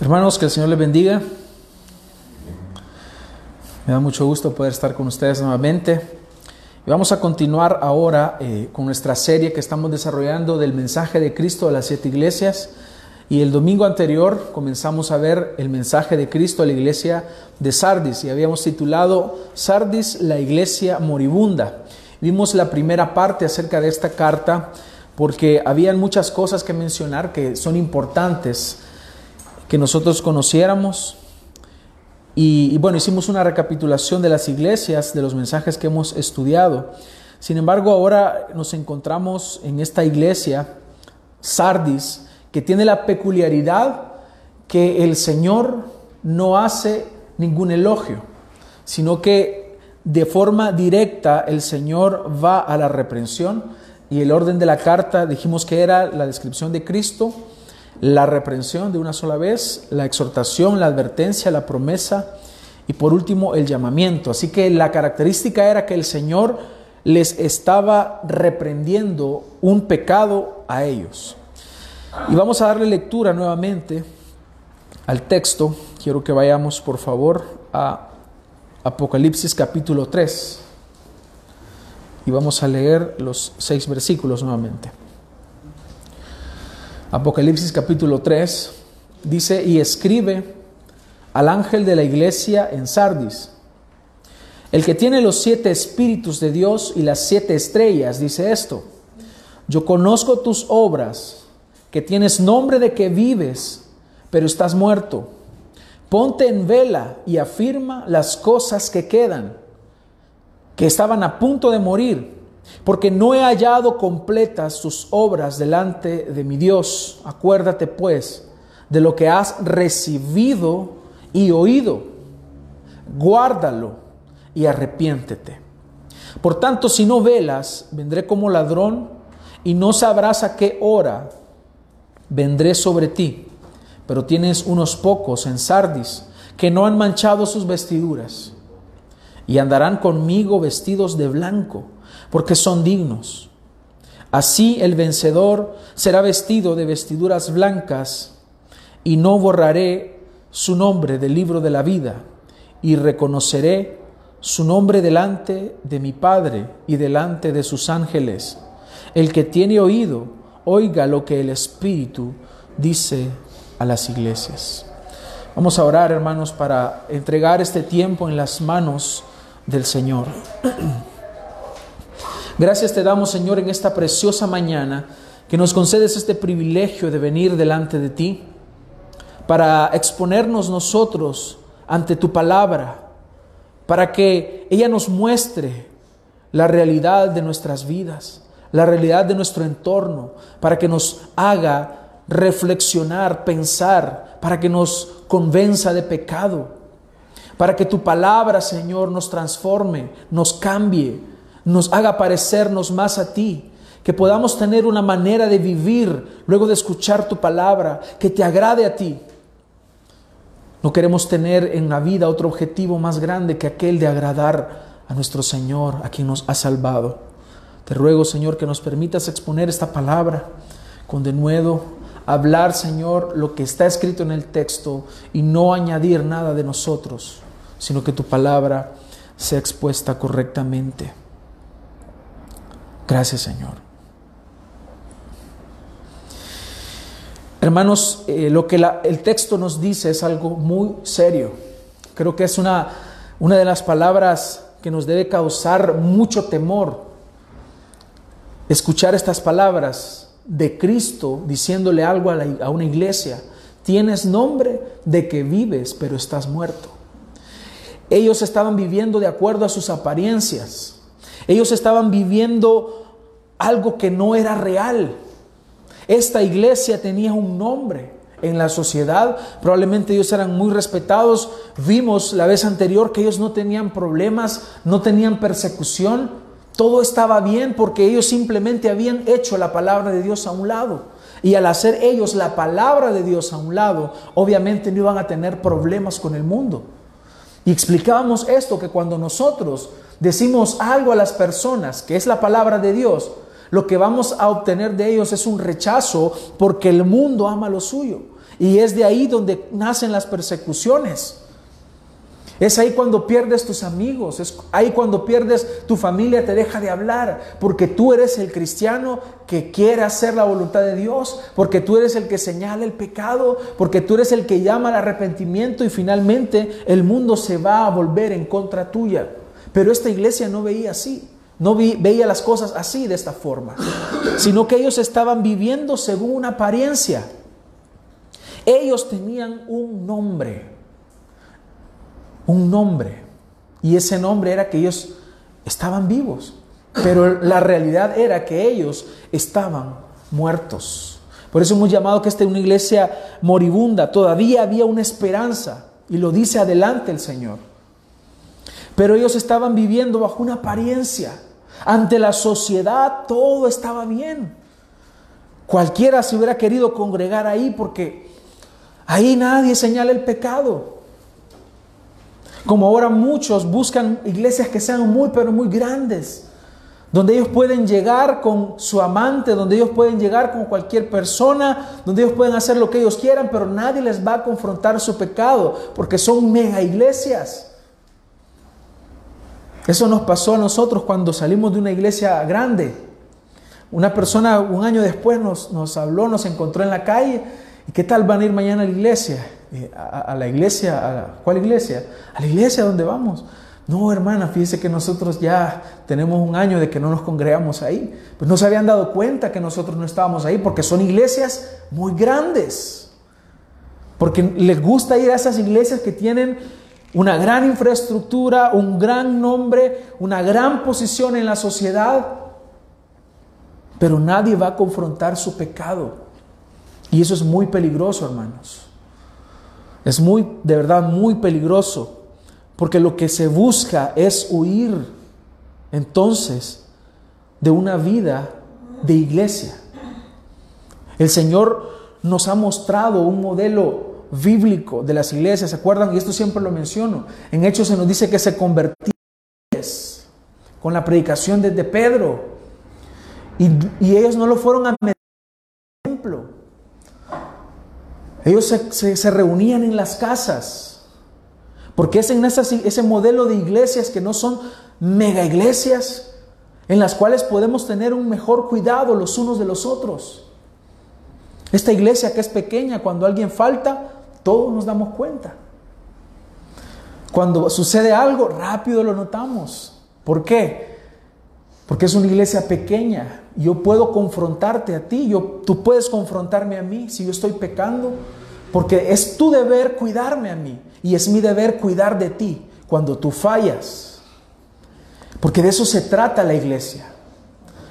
Hermanos, que el Señor les bendiga. Me da mucho gusto poder estar con ustedes nuevamente. Y vamos a continuar ahora eh, con nuestra serie que estamos desarrollando del mensaje de Cristo a las siete iglesias. Y el domingo anterior comenzamos a ver el mensaje de Cristo a la iglesia de Sardis y habíamos titulado Sardis, la iglesia moribunda. Vimos la primera parte acerca de esta carta porque habían muchas cosas que mencionar que son importantes que nosotros conociéramos. Y, bueno, hicimos una recapitulación de las iglesias, de los mensajes que hemos estudiado. Sin embargo, ahora nos encontramos en esta iglesia, Sardis, que tiene la peculiaridad que el Señor no hace ningún elogio, sino que de forma directa el Señor va a la reprensión y el orden de la carta dijimos que era la descripción de Cristo, la reprensión de una sola vez, la exhortación, la advertencia, la promesa y por último el llamamiento. Así que la característica era que el Señor les estaba reprendiendo un pecado a ellos. Y vamos a darle lectura nuevamente al texto. Quiero que vayamos por favor a Apocalipsis capítulo 3 y vamos a leer los seis versículos nuevamente. Apocalipsis capítulo 3 dice, y escribe al ángel de la iglesia en Sardis, el que tiene los siete espíritus de Dios y las siete estrellas, dice esto, yo conozco tus obras, que tienes nombre de que vives, pero estás muerto. Ponte en vela y afirma las cosas que quedan, que estaban a punto de morir porque no he hallado completas sus obras delante de mi Dios. Acuérdate pues de lo que has recibido y oído. Guárdalo y arrepiéntete. Por tanto, si no velas, vendré como ladrón y no sabrás a qué hora vendré sobre ti. Pero tienes unos pocos en Sardis que no han manchado sus vestiduras y andarán conmigo vestidos de blanco porque son dignos. Así el vencedor será vestido de vestiduras blancas, y no borraré su nombre del libro de la vida, y reconoceré su nombre delante de mi Padre y delante de sus ángeles. El que tiene oído, oiga lo que el Espíritu dice a las iglesias. Vamos a orar, hermanos, para entregar este tiempo en las manos del Señor. Gracias te damos, Señor, en esta preciosa mañana que nos concedes este privilegio de venir delante de ti para exponernos nosotros ante tu palabra, para que ella nos muestre la realidad de nuestras vidas, la realidad de nuestro entorno, para que nos haga reflexionar, pensar, para que nos convenza de pecado, para que tu palabra, Señor, nos transforme, nos cambie, nos haga parecernos más a ti, que podamos tener una manera de vivir luego de escuchar tu palabra, que te agrade a ti. No queremos tener en la vida otro objetivo más grande que aquel de agradar a nuestro Señor, a quien nos ha salvado. Te ruego, Señor, que nos permitas exponer esta palabra con denuedo, hablar, Señor, lo que está escrito en el texto y no añadir nada de nosotros, sino que tu palabra sea expuesta correctamente. Gracias Señor. Hermanos, eh, lo que el texto nos dice es algo muy serio. Creo que es una, una de las palabras que nos debe causar mucho temor. Escuchar estas palabras de Cristo diciéndole algo a, a una iglesia. Tienes nombre de que vives, pero estás muerto. Ellos estaban viviendo de acuerdo a sus apariencias. Ellos estaban viviendo algo que no era real. Esta iglesia tenía un nombre en la sociedad, probablemente ellos eran muy respetados. Vimos la vez anterior que ellos no tenían problemas, no tenían persecución, todo estaba bien porque ellos simplemente habían hecho la palabra de Dios a un lado. Y al hacer ellos la palabra de Dios a un lado, obviamente no iban a tener problemas con el mundo. Y explicábamos esto, que cuando nosotros decimos algo a las personas, que es la palabra de Dios, lo que vamos a obtener de ellos es un rechazo porque el mundo ama lo suyo. Y es de ahí donde nacen las persecuciones. Es ahí cuando pierdes tus amigos, es ahí cuando pierdes tu familia, te deja de hablar, porque tú eres el cristiano que quiere hacer la voluntad de Dios, porque tú eres el que señala el pecado, porque tú eres el que llama al arrepentimiento y finalmente el mundo se va a volver en contra tuya. Pero esta iglesia no veía así, no veía las cosas así, de esta forma, sino que ellos estaban viviendo según una apariencia. Ellos tenían un nombre un nombre. Y ese nombre era que ellos estaban vivos. Pero la realidad era que ellos estaban muertos. Por eso hemos llamado que esta es una iglesia moribunda. Todavía había una esperanza. Y lo dice adelante el Señor. Pero ellos estaban viviendo bajo una apariencia. Ante la sociedad todo estaba bien. Cualquiera se hubiera querido congregar ahí porque ahí nadie señala el pecado. Como ahora muchos buscan iglesias que sean muy, pero muy grandes, donde ellos pueden llegar con su amante, donde ellos pueden llegar con cualquier persona, donde ellos pueden hacer lo que ellos quieran, pero nadie les va a confrontar su pecado, porque son mega iglesias. Eso nos pasó a nosotros cuando salimos de una iglesia grande. Una persona un año después nos, nos habló, nos encontró en la calle, ¿y qué tal van a ir mañana a la iglesia? Eh, a, la iglesia, a ¿cuál iglesia? A la iglesia donde vamos. No, hermana, fíjese que nosotros ya tenemos un año de que no nos congregamos ahí. Pues no se habían dado cuenta que nosotros no estábamos ahí porque son iglesias muy grandes. Porque les gusta ir a esas iglesias que tienen una gran infraestructura, un gran nombre, una gran posición en la sociedad. Pero nadie va a confrontar su pecado. Y eso es muy peligroso, hermanos. Es muy, de verdad, muy peligroso, porque lo que se busca es huir entonces de una vida de iglesia. El Señor nos ha mostrado un modelo bíblico de las iglesias, ¿se acuerdan? Y esto siempre lo menciono. En Hechos se nos dice que se convertían con la predicación desde Pedro. Y, y ellos no lo fueron a meter en el templo. Ellos se, reunían en las casas. Porque es en ese modelo de iglesias que no son mega iglesias, en las cuales podemos tener un mejor cuidado los unos de los otros. Esta iglesia que es pequeña, cuando alguien falta, todos nos damos cuenta. Cuando sucede algo, rápido lo notamos. ¿Por qué? Porque es una iglesia pequeña. Yo puedo confrontarte a ti, yo, tú puedes confrontarme a mí si yo estoy pecando, porque es tu deber cuidarme a mí y es mi deber cuidar de ti cuando tú fallas. Porque de eso se trata la iglesia.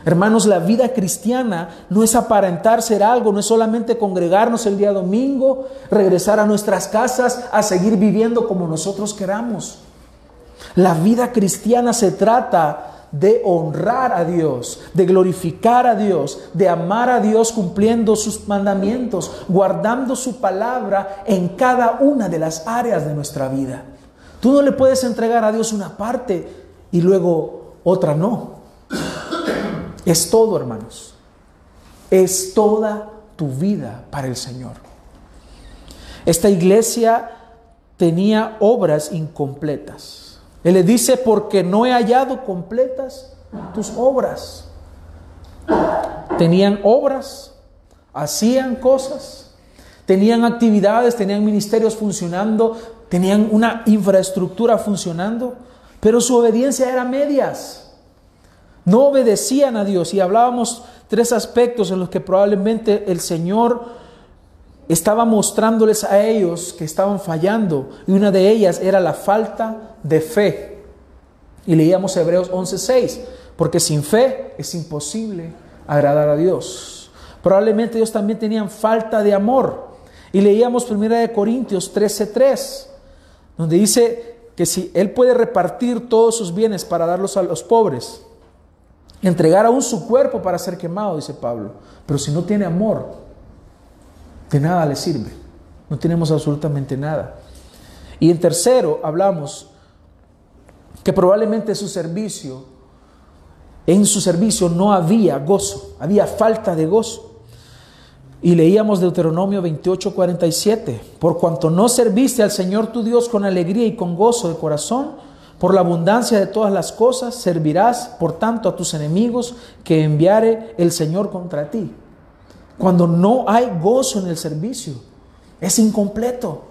Hermanos, la vida cristiana no es aparentar ser algo, no es solamente congregarnos el día domingo, regresar a nuestras casas, a seguir viviendo como nosotros queramos. La vida cristiana se trata de honrar a Dios, de glorificar a Dios, de amar a Dios cumpliendo sus mandamientos, guardando su palabra en cada una de las áreas de nuestra vida. Tú no le puedes entregar a Dios una parte y luego otra no. Es todo, hermanos. Es toda tu vida para el Señor. Esta iglesia tenía obras incompletas. Él le dice, porque no he hallado completas tus obras. Tenían obras, hacían cosas, tenían actividades, tenían ministerios funcionando, tenían una infraestructura funcionando, pero su obediencia era medias. No obedecían a Dios y hablábamos tres aspectos en los que probablemente el Señor estaba mostrándoles a ellos que estaban fallando y una de ellas era la falta de fe. Y leíamos Hebreos 11:6, porque sin fe es imposible agradar a Dios. Probablemente ellos también tenían falta de amor. Y leíamos 1 Corintios 13:3, donde dice que si Él puede repartir todos sus bienes para darlos a los pobres, entregar aún su cuerpo para ser quemado, dice Pablo, pero si no tiene amor, de nada le sirve. No tenemos absolutamente nada. Y en tercero, hablamos que probablemente su servicio, en su servicio no había gozo, había falta de gozo. Y leíamos Deuteronomio 28, 47. Por cuanto no serviste al Señor tu Dios con alegría y con gozo de corazón, por la abundancia de todas las cosas, servirás por tanto a tus enemigos que enviare el Señor contra ti. Cuando no hay gozo en el servicio, es incompleto.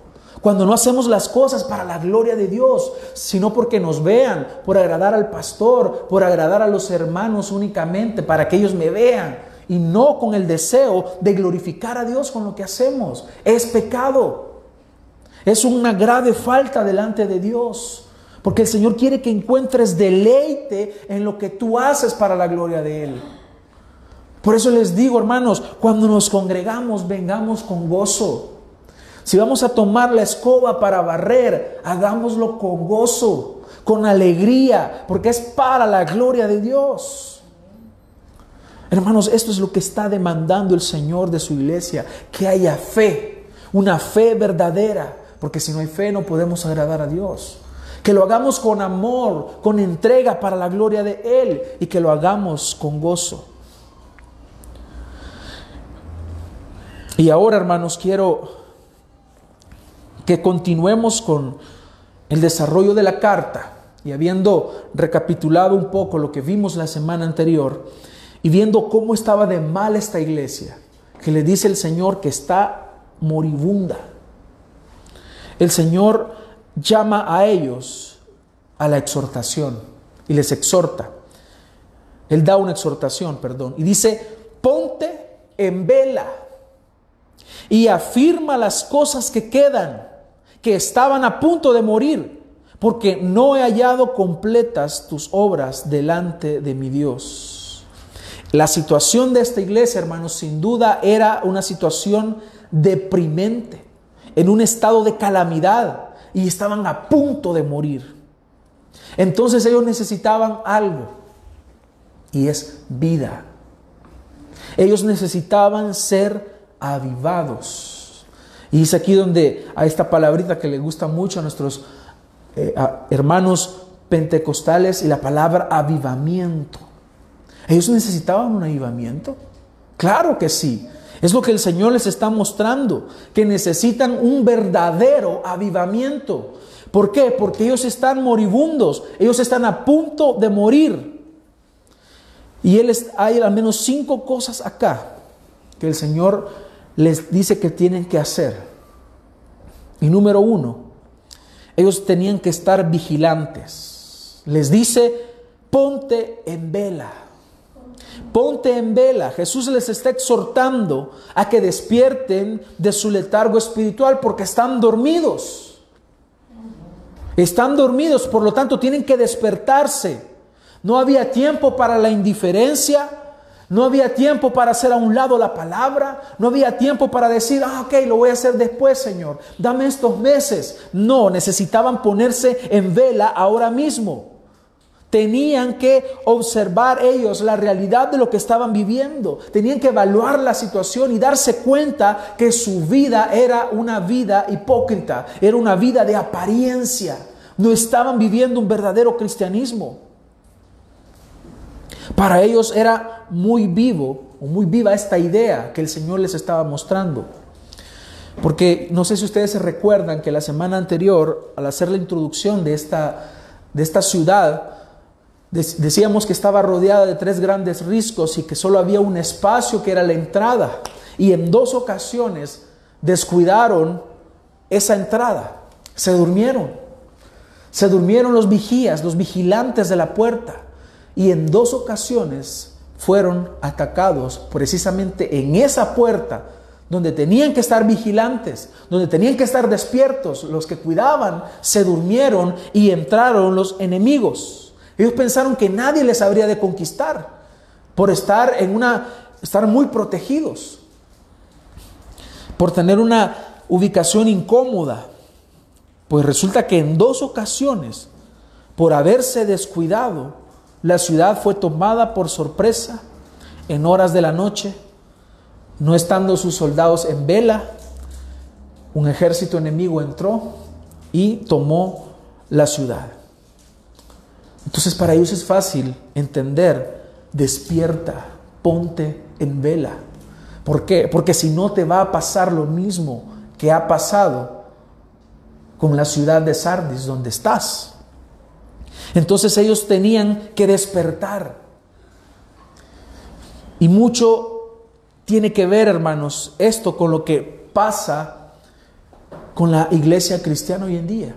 Cuando no hacemos las cosas para la gloria de Dios, sino porque nos vean, por agradar al pastor, por agradar a los hermanos únicamente, para que ellos me vean, y no con el deseo de glorificar a Dios con lo que hacemos. Es pecado. Es una grave falta delante de Dios. Porque el Señor quiere que encuentres deleite en lo que tú haces para la gloria de Él. Por eso les digo, hermanos, cuando nos congregamos, vengamos con gozo. Si vamos a tomar la escoba para barrer, hagámoslo con gozo, con alegría, porque es para la gloria de Dios. Hermanos, esto es lo que está demandando el Señor de su iglesia, que haya fe, una fe verdadera, porque si no hay fe no podemos agradar a Dios que lo hagamos con amor, con entrega para la gloria de Él y que lo hagamos con gozo. Y ahora, hermanos, quiero que continuemos con el desarrollo de la carta y habiendo recapitulado un poco lo que vimos la semana anterior y viendo cómo estaba de mal esta iglesia, que le dice el Señor que está moribunda. El Señor llama a ellos a la exhortación y les exhorta. Él da una exhortación, perdón, y dice, ponte en vela y afirma las cosas que quedan, que estaban a punto de morir, porque no he hallado completas tus obras delante de mi Dios. La situación de esta iglesia, hermanos, sin duda era una situación deprimente, en un estado de calamidad, y estaban a punto de morir. Entonces ellos necesitaban algo y es vida. Ellos necesitaban ser avivados. Y es aquí donde a esta palabrita que le gusta mucho a nuestros eh, hermanos pentecostales y la palabra avivamiento. ¿Ellos necesitaban un avivamiento? Claro que sí. Es lo que el Señor les está mostrando, que necesitan un verdadero avivamiento. ¿Por qué? Porque ellos están moribundos, ellos están a punto de morir. Y él hay al menos cinco cosas acá que el Señor les dice que tienen que hacer. Y número uno, ellos tenían que estar vigilantes. Les dice, ponte en vela. Ponte en vela. Jesús les está exhortando a que despierten de su letargo espiritual porque están dormidos. Están dormidos, por lo tanto tienen que despertarse. No había tiempo para la indiferencia, no había tiempo para hacer a un lado la palabra, no había tiempo para decir, ah, ok, lo voy a hacer después, Señor, dame estos meses. No, necesitaban ponerse en vela ahora mismo. Tenían que observar ellos la realidad de lo que estaban viviendo. Tenían que evaluar la situación y darse cuenta que su vida era una vida hipócrita, era una vida de apariencia. No estaban viviendo un verdadero cristianismo. Para ellos era muy vivo o muy viva esta idea que el Señor les estaba mostrando. Porque no sé si ustedes se recuerdan que la semana anterior, al hacer la introducción de esta, de esta ciudad, Decíamos que estaba rodeada de tres grandes riscos y que solo había un espacio que era la entrada. Y en dos ocasiones descuidaron esa entrada. Se durmieron. Se durmieron los vigías, los vigilantes de la puerta. Y en dos ocasiones fueron atacados precisamente en esa puerta donde tenían que estar vigilantes, donde tenían que estar despiertos. Los que cuidaban se durmieron y entraron los enemigos. Ellos pensaron que nadie les habría de conquistar por estar en una estar muy protegidos. Por tener una ubicación incómoda. Pues resulta que en dos ocasiones, por haberse descuidado, la ciudad fue tomada por sorpresa en horas de la noche, no estando sus soldados en vela, un ejército enemigo entró y tomó la ciudad. Entonces para ellos es fácil entender, despierta, ponte en vela. ¿Por qué? Porque si no te va a pasar lo mismo que ha pasado con la ciudad de Sardis donde estás. Entonces ellos tenían que despertar. Y mucho tiene que ver, hermanos, esto con lo que pasa con la iglesia cristiana hoy en día.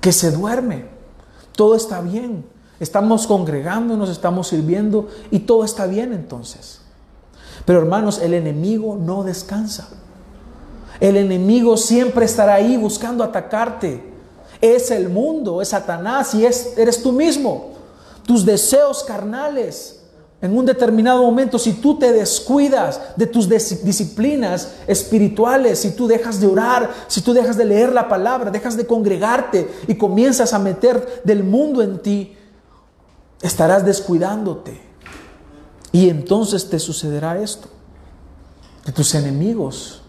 Que se duerme. Todo está bien. Estamos congregándonos, estamos sirviendo y todo está bien entonces. Pero hermanos, el enemigo no descansa. El enemigo siempre estará ahí buscando atacarte. Es el mundo, es Satanás y es, eres tú mismo. Tus deseos carnales. En un determinado momento, si tú te descuidas de tus disciplinas espirituales, si tú dejas de orar, si tú dejas de leer la palabra, dejas de congregarte y comienzas a meter del mundo en ti, estarás descuidándote. Y entonces te sucederá esto, que tus enemigos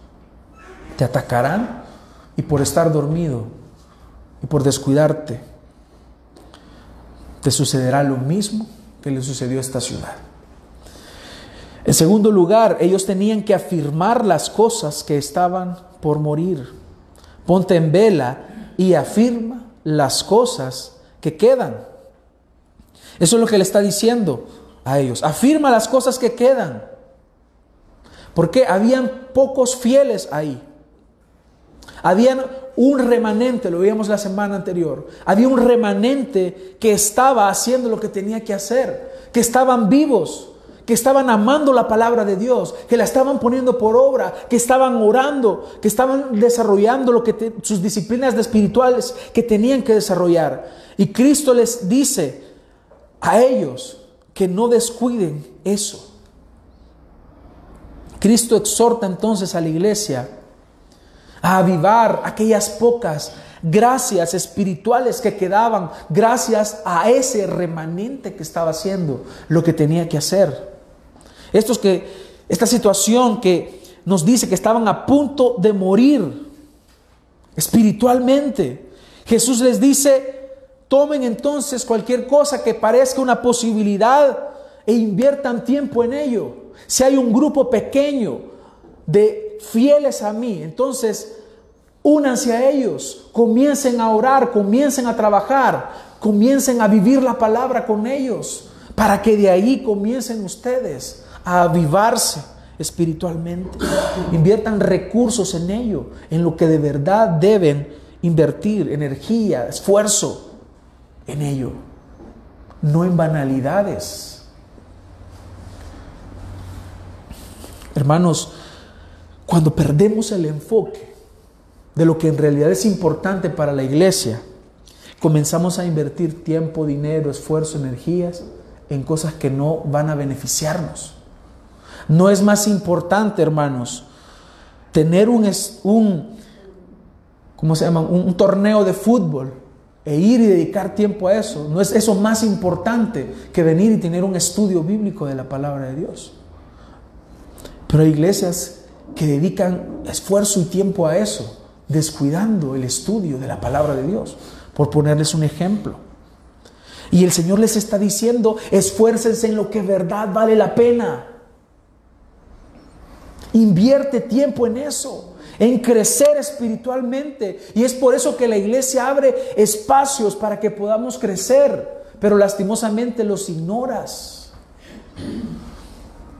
te atacarán y por estar dormido y por descuidarte, te sucederá lo mismo que le sucedió a esta ciudad. En segundo lugar, ellos tenían que afirmar las cosas que estaban por morir. Ponte en vela y afirma las cosas que quedan. Eso es lo que le está diciendo a ellos. Afirma las cosas que quedan. Porque habían pocos fieles ahí. Habían un remanente, lo vimos la semana anterior. Había un remanente que estaba haciendo lo que tenía que hacer, que estaban vivos, que estaban amando la palabra de Dios, que la estaban poniendo por obra, que estaban orando, que estaban desarrollando lo que sus disciplinas espirituales que tenían que desarrollar. Y Cristo les dice, a ellos que no descuiden eso. Cristo exhorta entonces a la iglesia a avivar aquellas pocas gracias espirituales que quedaban gracias a ese remanente que estaba haciendo lo que tenía que hacer. Que, esta situación que nos dice que estaban a punto de morir espiritualmente. Jesús les dice, Tomen entonces cualquier cosa que parezca una posibilidad e inviertan tiempo en ello. Si hay un grupo pequeño de fieles a mí, entonces únanse a ellos, comiencen a orar, comiencen a trabajar, comiencen a vivir la palabra con ellos, para que de ahí comiencen ustedes a avivarse espiritualmente. Inviertan recursos en ello, en lo que de verdad deben invertir, energía, esfuerzo en ello, no en banalidades. Hermanos, cuando perdemos el enfoque de lo que en realidad es importante para la iglesia, comenzamos a invertir tiempo, dinero, esfuerzo, energías en cosas que no van a beneficiarnos. No es más importante, hermanos, tener un, un ¿cómo se llama? Un, un torneo de fútbol e ir y dedicar tiempo a eso. No es eso más importante que venir y tener un estudio bíblico de la palabra de Dios. Pero hay iglesias que dedican esfuerzo y tiempo a eso, descuidando el estudio de la palabra de Dios, por ponerles un ejemplo. Y el Señor les está diciendo, esfuércense en lo que verdad vale la pena. Invierte tiempo en eso en crecer espiritualmente. Y es por eso que la iglesia abre espacios para que podamos crecer, pero lastimosamente los ignoras.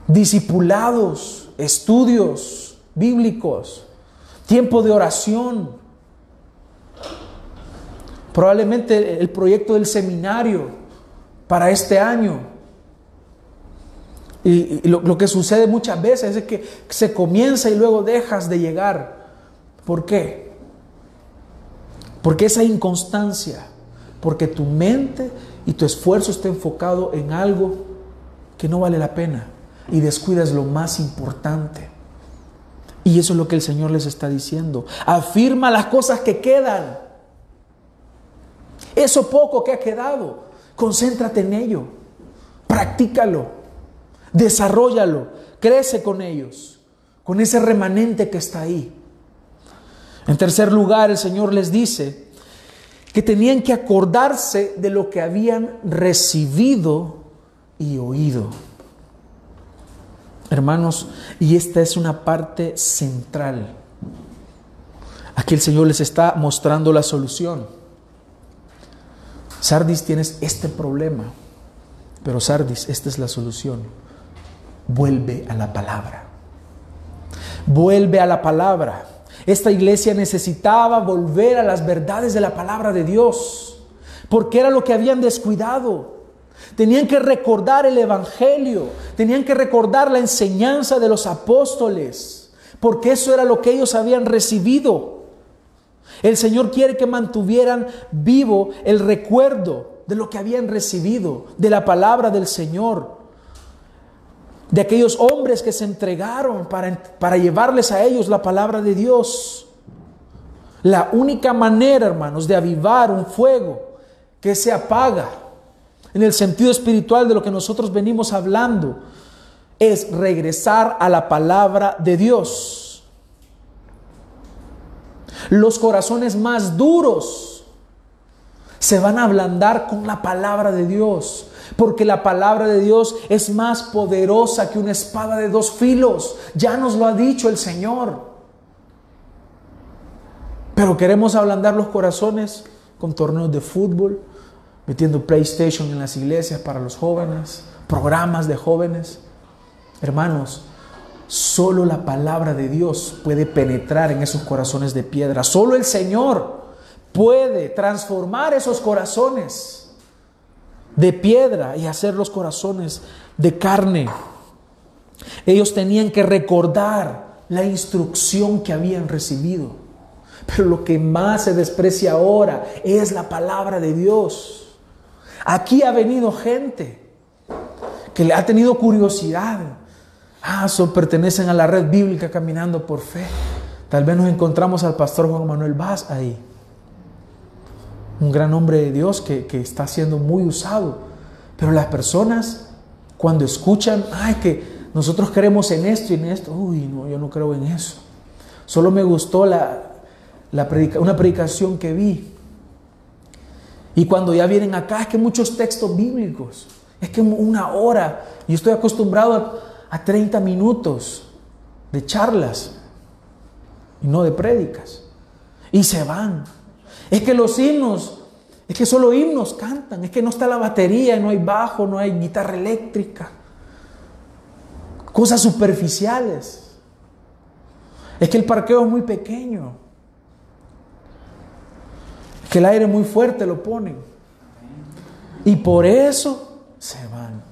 Discipulados, estudios bíblicos, tiempo de oración. Probablemente el proyecto del seminario para este año y, lo, que sucede muchas veces es que se comienza y luego dejas de llegar. ¿Por qué? Porque esa inconstancia, porque tu mente y tu esfuerzo está enfocado en algo que no vale la pena y descuidas lo más importante. Y eso es lo que el Señor les está diciendo. Afirma las cosas que quedan. Eso poco que ha quedado, concéntrate en ello. Practícalo. Desarrollalo, crece con ellos, con ese remanente que está ahí. En tercer lugar, el Señor les dice que tenían que acordarse de lo que habían recibido y oído. Hermanos, y esta es una parte central. Aquí el Señor les está mostrando la solución. Sardis tienes este problema, pero Sardis, esta es la solución. Vuelve a la palabra. Vuelve a la palabra. Esta iglesia necesitaba volver a las verdades de la palabra de Dios, porque era lo que habían descuidado. Tenían que recordar el Evangelio, tenían que recordar la enseñanza de los apóstoles, porque eso era lo que ellos habían recibido. El Señor quiere que mantuvieran vivo el recuerdo de lo que habían recibido, de la palabra del Señor, de aquellos hombres que se entregaron para, para llevarles a ellos la palabra de Dios. La única manera, hermanos, de avivar un fuego que se apaga en el sentido espiritual de lo que nosotros venimos hablando, es regresar a la palabra de Dios. Los corazones más duros se van a ablandar con la palabra de Dios, porque la palabra de Dios es más poderosa que una espada de dos filos. Ya nos lo ha dicho el Señor. Pero queremos ablandar los corazones con torneos de fútbol, metiendo PlayStation en las iglesias para los jóvenes, programas de jóvenes. Hermanos, solo la palabra de Dios puede penetrar en esos corazones de piedra. Solo el Señor puede transformar esos corazones de piedra y hacer los corazones de carne. Ellos tenían que recordar la instrucción que habían recibido. Pero lo que más se desprecia ahora es la palabra de Dios. Aquí ha venido gente que le ha tenido curiosidad. Ah, son, pertenecen a la red bíblica caminando por fe. Tal vez nos encontramos al pastor Juan Manuel Vaz ahí. Un gran hombre de Dios que, que está siendo muy usado. Pero las personas cuando escuchan, ay, que nosotros creemos en esto y en esto, uy, no, yo no creo en eso. Solo me gustó la, la una predicación que vi y cuando ya vienen acá, es que muchos textos bíblicos, es que una hora, yo estoy acostumbrado a, 30 minutos de charlas y no de prédicas. Y se van. Es que los himnos, es que solo himnos cantan, es que no está la batería, no hay bajo, no hay guitarra eléctrica. Cosas superficiales. Es que el parqueo es muy pequeño que el aire muy fuerte lo ponen. Y por eso se van.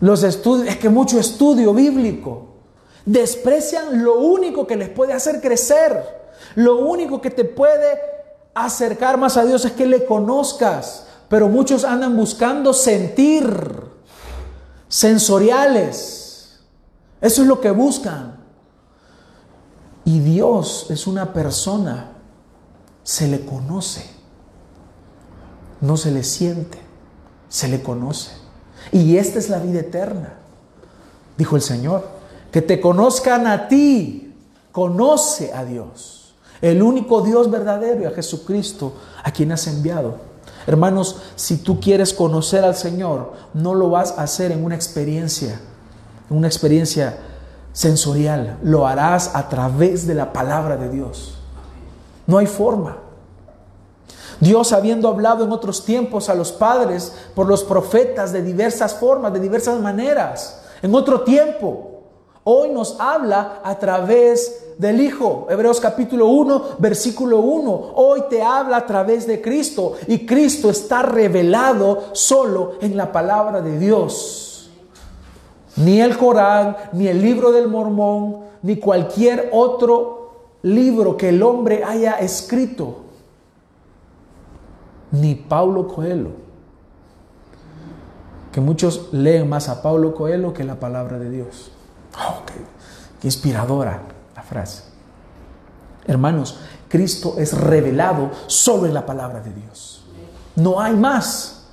Los estudios, es que mucho estudio bíblico desprecian lo único que les puede hacer crecer. Lo único que te puede acercar más a Dios es que le conozcas. Pero muchos andan buscando sentir, sensoriales. Eso es lo que buscan. Y Dios es una persona se le conoce. No se le siente, se le conoce. Y esta es la vida eterna, dijo el Señor. Que te conozcan a ti, conoce a Dios, el único Dios verdadero y a Jesucristo, a quien has enviado. Hermanos, si tú quieres conocer al Señor, no lo vas a hacer en una experiencia, en una experiencia sensorial, lo harás a través de la palabra de Dios. No hay forma. Dios habiendo hablado en otros tiempos a los padres por los profetas de diversas formas, de diversas maneras, en otro tiempo, hoy nos habla a través del Hijo. Hebreos capítulo 1, versículo 1. Hoy te habla a través de Cristo y Cristo está revelado solo en la palabra de Dios. Ni el Corán, ni el libro del Mormón, ni cualquier otro libro que el hombre haya escrito, ni Paulo Coelho, que muchos leen más a Paulo Coelho que la palabra de Dios. Oh, qué, inspiradora frase. Hermanos, Cristo es revelado solo en la palabra de Dios. No hay más.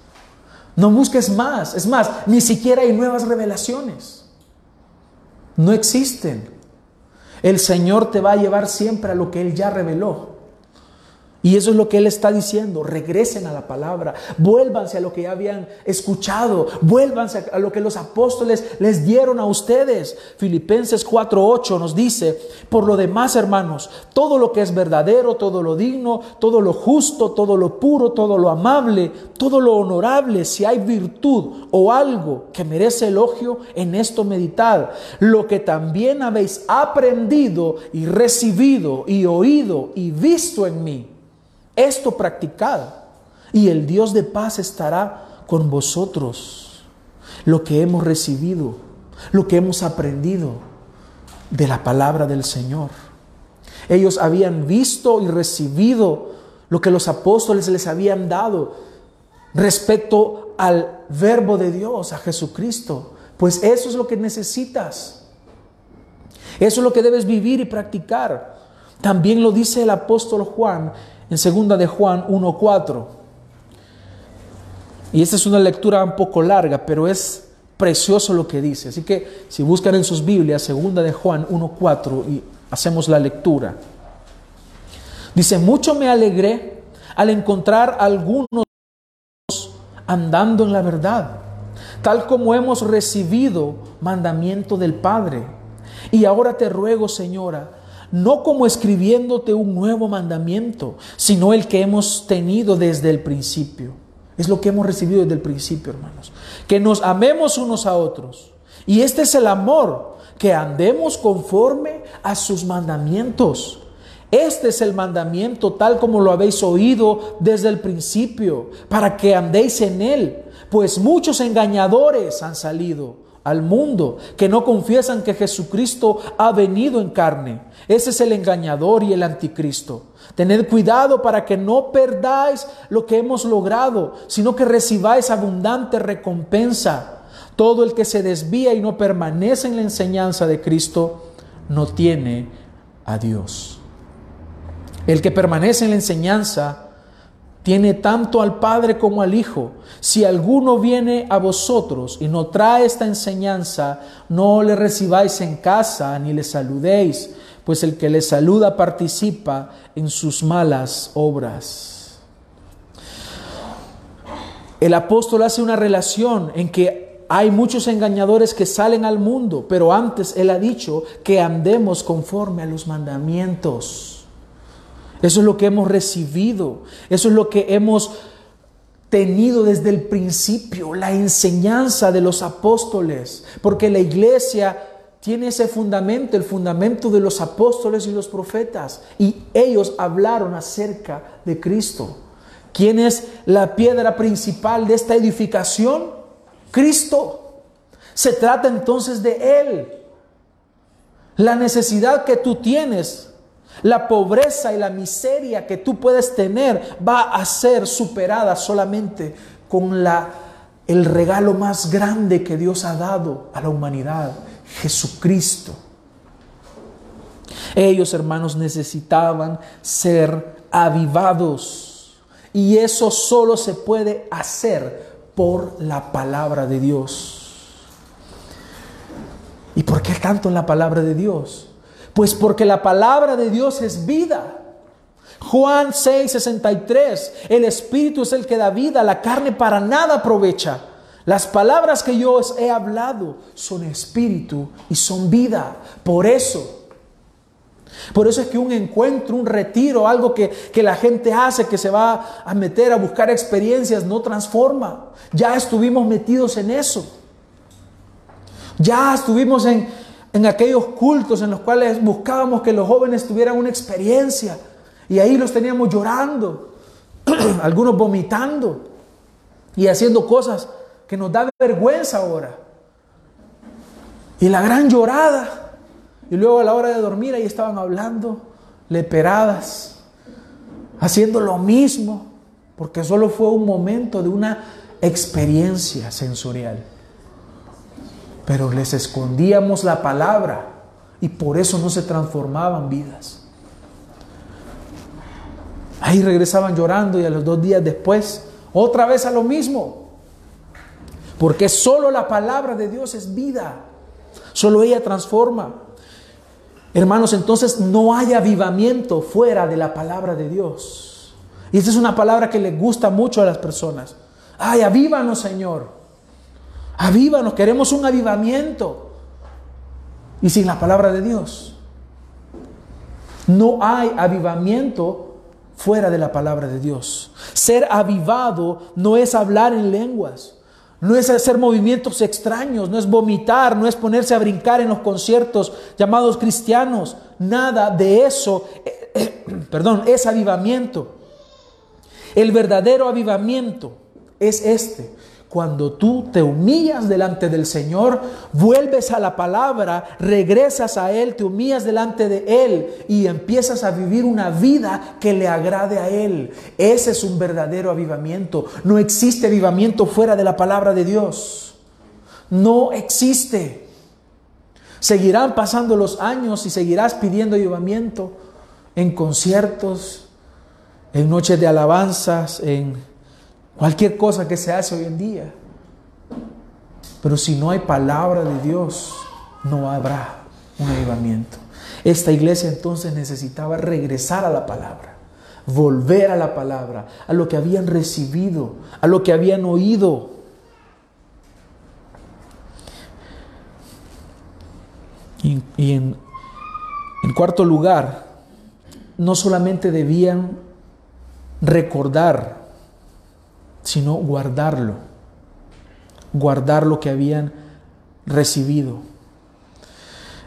No busques más. Es más, ni siquiera hay nuevas revelaciones. No existen. El Señor te va a llevar siempre a lo que Él ya reveló. Y eso es lo que Él está diciendo. Regresen a la palabra. Vuélvanse a lo que ya habían escuchado. Vuélvanse a lo que los apóstoles les dieron a ustedes. Filipenses 4.8 nos dice, por lo demás, hermanos, todo lo que es verdadero, todo lo digno, todo lo justo, todo lo puro, todo lo amable, todo lo honorable, si hay virtud o algo que merece elogio, en esto meditad. Lo que también habéis aprendido y recibido y oído y visto en mí esto practicad y el Dios de paz estará con vosotros. Lo que hemos recibido, lo que hemos aprendido de la palabra del Señor. Ellos habían visto y recibido lo que los apóstoles les habían dado respecto al verbo de Dios, a Jesucristo. Pues eso es lo que necesitas. Eso es lo que debes vivir y practicar. También lo dice el apóstol Juan en segunda de Juan 1.4. Y esta es una lectura un poco larga, pero es precioso lo que dice. Así que si buscan en sus Biblias, segunda de Juan 1.4 y hacemos la lectura. Dice, mucho me alegré al encontrar algunos andando en la verdad, tal como hemos recibido mandamiento del Padre. Y ahora te ruego, Señora, no como escribiéndote un nuevo mandamiento, sino el que hemos tenido desde el principio. Es lo que hemos recibido desde el principio, hermanos. Que nos amemos unos a otros. Y este es el amor, que andemos conforme a sus mandamientos. Este es el mandamiento tal como lo habéis oído desde el principio, para que andéis en él, pues muchos engañadores han salido al mundo que no confiesan que Jesucristo ha venido en carne. Ese es el engañador y el anticristo. Tened cuidado para que no perdáis lo que hemos logrado, sino que recibáis abundante recompensa. Todo el que se desvía y no permanece en la enseñanza de Cristo no tiene a Dios. El que permanece en la enseñanza tiene tanto al Padre como al Hijo. Si alguno viene a vosotros y no trae esta enseñanza, no le recibáis en casa ni le saludéis, pues el que le saluda participa en sus malas obras. El apóstol hace una relación en que hay muchos engañadores que salen al mundo, pero antes él ha dicho que andemos conforme a los mandamientos. Eso es lo que hemos recibido. Eso es lo que hemos tenido desde el principio, la enseñanza de los apóstoles. Porque la iglesia tiene ese fundamento, el fundamento de los apóstoles y los profetas. Y ellos hablaron acerca de Cristo. ¿Quién es la piedra principal de esta edificación? Cristo. Se trata entonces de Él. La necesidad que tú tienes la pobreza y la miseria que tú puedes tener va a ser superada solamente con la, el regalo más grande que Dios ha dado a la humanidad, Jesucristo. Ellos, hermanos, necesitaban ser avivados y eso solo se puede hacer por la palabra de Dios. ¿Y por qué tanto en la palabra de Dios? Pues porque la palabra de Dios es vida. Juan 6, 63, el Espíritu es el que da vida, la carne para nada aprovecha. Las palabras que yo os he hablado son espíritu y son vida. Por eso, por eso es que un encuentro, un retiro, algo que, que, la gente hace, que se va a meter a buscar experiencias, no transforma. Ya estuvimos metidos en eso. Ya estuvimos en, en aquellos cultos en los cuales buscábamos que los jóvenes tuvieran una experiencia y ahí los teníamos llorando, algunos vomitando y haciendo cosas que nos da vergüenza ahora. Y la gran llorada. Y luego a la hora de dormir ahí estaban hablando leperadas, haciendo lo mismo, porque solo fue un momento de una experiencia sensorial pero les escondíamos la palabra y por eso no se transformaban vidas. Ahí regresaban llorando y a los dos días después, otra vez a lo mismo. Porque solo la palabra de Dios es vida. Solo ella transforma. Hermanos, entonces no hay avivamiento fuera de la palabra de Dios. Y esta es una palabra que le gusta mucho a las personas. Ay, avívanos, Señor. Avívanos, queremos un avivamiento. Y sin la palabra de Dios. No hay avivamiento fuera de la palabra de Dios. Ser avivado no es hablar en lenguas. No es hacer movimientos extraños, no es vomitar, no es ponerse a brincar en los conciertos llamados cristianos. Nada de eso, eh, eh, perdón, es avivamiento. El verdadero avivamiento es este. Cuando tú te humillas delante del Señor, vuelves a la palabra, regresas a Él, te humillas delante de Él y empiezas a vivir una vida que le agrade a Él. Ese es un verdadero avivamiento. No existe avivamiento fuera de la palabra de Dios. No existe. Seguirán pasando los años y seguirás pidiendo avivamiento en conciertos, en noches de alabanzas, en cualquier cosa que se hace hoy en día. Pero si no hay palabra de Dios, no habrá un avivamiento. Esta iglesia entonces necesitaba regresar a la palabra, volver a la palabra, a lo que habían recibido, a lo que habían oído. Y, en, en cuarto lugar, no solamente debían recordar sino guardarlo, guardar lo que habían recibido.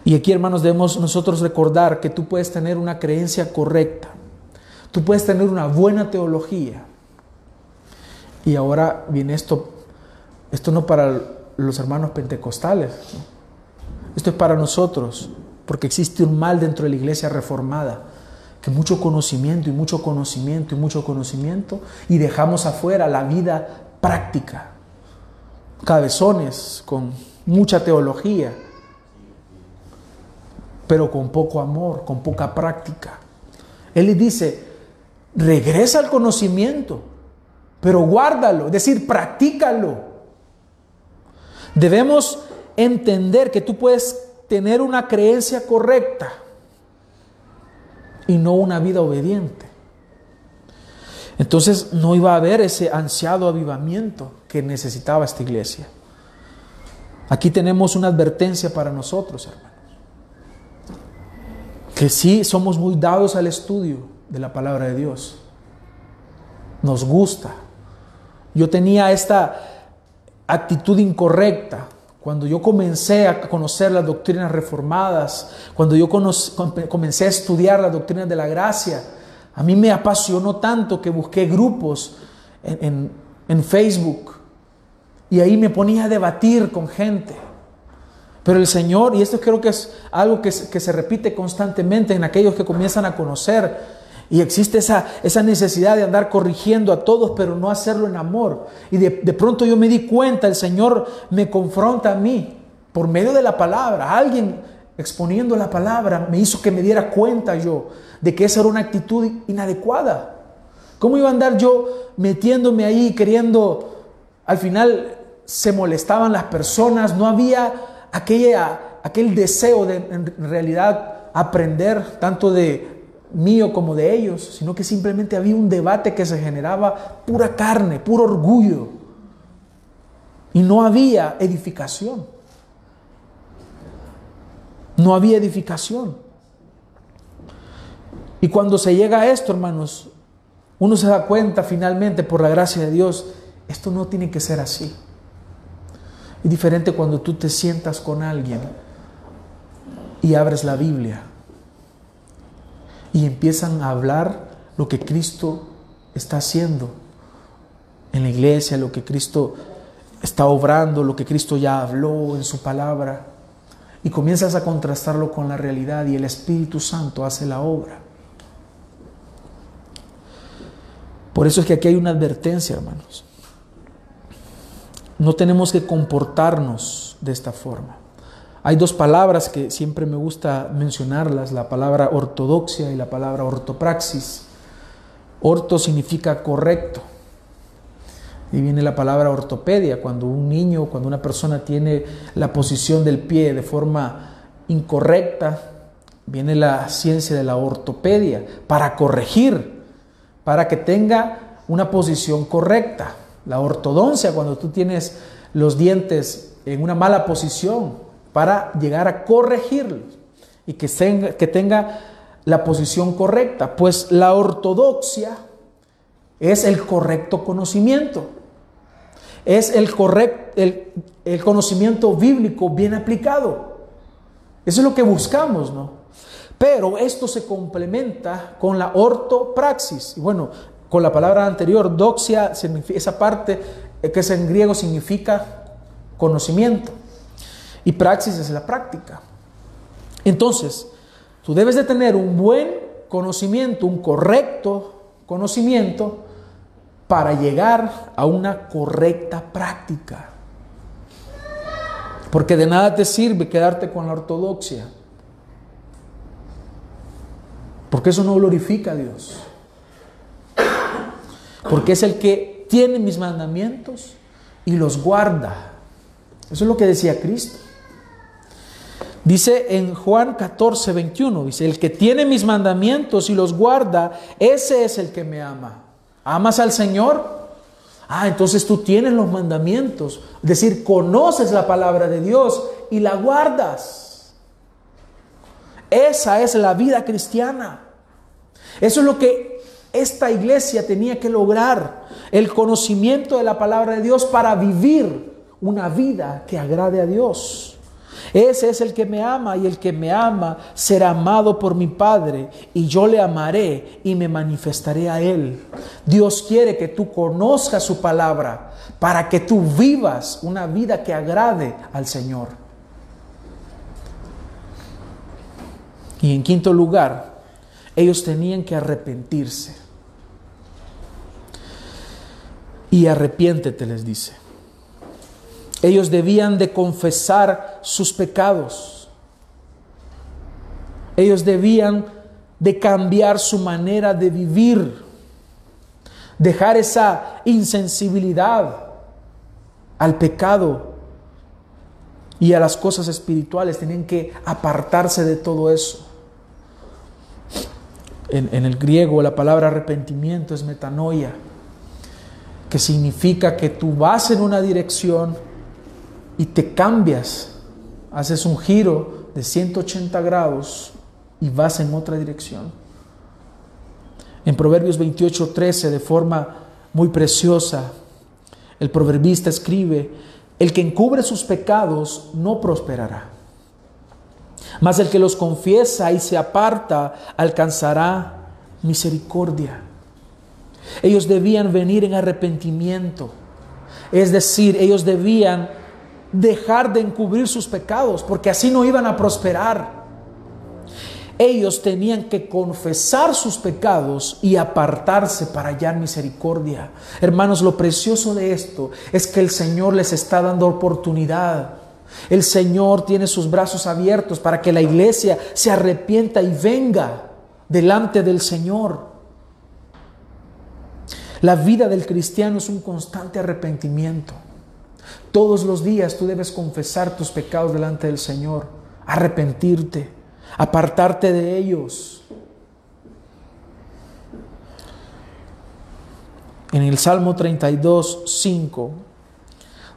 Y aquí, hermanos, debemos nosotros recordar que tú puedes tener una creencia correcta, tú puedes tener una buena teología. Y ahora viene esto, esto no para los hermanos pentecostales, esto es para nosotros, porque existe un mal dentro de la iglesia reformada que mucho conocimiento y mucho conocimiento y mucho conocimiento y dejamos afuera la vida práctica. Cabezones con mucha teología, pero con poco amor, con poca práctica. Él le dice, regresa al conocimiento, pero guárdalo, es decir, practícalo. Debemos entender que tú puedes tener una creencia correcta, y no una vida obediente. Entonces no iba a haber ese ansiado avivamiento que necesitaba esta iglesia. Aquí tenemos una advertencia para nosotros, hermanos. Que sí somos muy dados al estudio de la palabra de Dios. Nos gusta. Yo tenía esta actitud incorrecta cuando yo comencé a conocer las doctrinas reformadas, cuando yo comencé a estudiar las doctrinas de la gracia, a mí me apasionó tanto que busqué grupos en, Facebook y ahí me ponía a debatir con gente. Pero el Señor, y esto creo que es algo que, que se repite constantemente en aquellos que comienzan a conocer, y existe esa, esa necesidad de andar corrigiendo a todos, pero no hacerlo en amor. Y de, pronto yo me di cuenta, el Señor me confronta a mí por medio de la palabra. Alguien exponiendo la palabra me hizo que me diera cuenta yo de que esa era una actitud inadecuada. ¿Cómo iba a andar yo metiéndome ahí queriendo, al final se molestaban las personas, no había aquella, aquel deseo de en realidad aprender tanto de mío como de ellos, sino que simplemente había un debate que se generaba pura carne, puro orgullo. Y no había edificación. No había edificación. Y cuando se llega a esto, hermanos, uno se da cuenta finalmente, por la gracia de Dios, esto no tiene que ser así. Es diferente cuando tú te sientas con alguien y abres la Biblia y empiezan a hablar lo que Cristo está haciendo en la iglesia, lo que Cristo está obrando, lo que Cristo ya habló en su palabra. Y comienzas a contrastarlo con la realidad y el Espíritu Santo hace la obra. Por eso es que aquí hay una advertencia, hermanos. No tenemos que comportarnos de esta forma. Hay dos palabras que siempre me gusta mencionarlas, la palabra ortodoxia y la palabra ortopraxis. Orto significa correcto. Y viene la palabra ortopedia, cuando un niño, cuando una persona tiene la posición del pie de forma incorrecta, viene la ciencia de la ortopedia para corregir, para que tenga una posición correcta. La ortodoncia, cuando tú tienes los dientes en una mala posición, para llegar a corregirlos y que tenga, la posición correcta. Pues la ortodoxia es el correcto conocimiento. Es el, correcto, el, el conocimiento bíblico bien aplicado. Eso es lo que buscamos, ¿no? Pero esto se complementa con la ortopraxis. Y bueno, con la palabra anterior, doxia, esa parte que es en griego significa conocimiento. Y praxis es la práctica. Entonces, tú debes de tener un buen conocimiento, un correcto conocimiento para llegar a una correcta práctica. Porque de nada te sirve quedarte con la ortodoxia. Porque eso no glorifica a Dios. Porque es el que tiene mis mandamientos y los guarda. Eso es lo que decía Cristo. Dice en Juan 14, 21, dice, el que tiene mis mandamientos y los guarda, ese es el que me ama. ¿Amas al Señor? Ah, entonces tú tienes los mandamientos. Es decir, conoces la palabra de Dios y la guardas. Esa es la vida cristiana. Eso es lo que esta iglesia tenía que lograr. El conocimiento de la palabra de Dios para vivir una vida que agrade a Dios. Ese es el que me ama y el que me ama será amado por mi Padre y yo le amaré y me manifestaré a Él. Dios quiere que tú conozcas su palabra para que tú vivas una vida que agrade al Señor. Y en quinto lugar, ellos tenían que arrepentirse. Y arrepiéntete, les dice. Ellos debían de confesar sus pecados. Ellos debían de cambiar su manera de vivir, dejar esa insensibilidad al pecado y a las cosas espirituales. Tenían que apartarse de todo eso. En, en el griego la palabra arrepentimiento es metanoia, que significa que tú vas en una dirección, y te cambias, haces un giro de 180 grados y vas en otra dirección. En Proverbios 28, 13, de forma muy preciosa, el proverbista escribe, el que encubre sus pecados no prosperará, mas el que los confiesa y se aparta alcanzará misericordia. Ellos debían venir en arrepentimiento, es decir, ellos debían dejar de encubrir sus pecados, porque así no iban a prosperar. Ellos tenían que confesar sus pecados y apartarse para hallar misericordia. Hermanos, lo precioso de esto es que el Señor les está dando oportunidad. El Señor tiene sus brazos abiertos para que la iglesia se arrepienta y venga delante del Señor. La vida del cristiano es un constante arrepentimiento. Todos los días tú debes confesar tus pecados delante del Señor, arrepentirte, apartarte de ellos. En el Salmo 32, 5,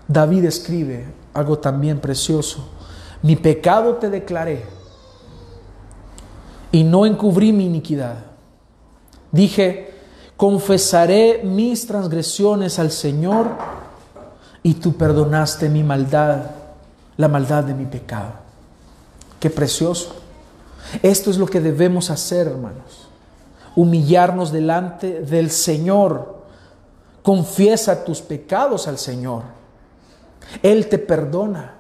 David escribe algo también precioso. Mi pecado te declaré y no encubrí mi iniquidad. Dije, confesaré mis transgresiones al Señor y tú perdonaste mi maldad, la maldad de mi pecado. Qué precioso. Esto es lo que debemos hacer, hermanos. Humillarnos delante del Señor. Confiesa tus pecados al Señor. Él te perdona.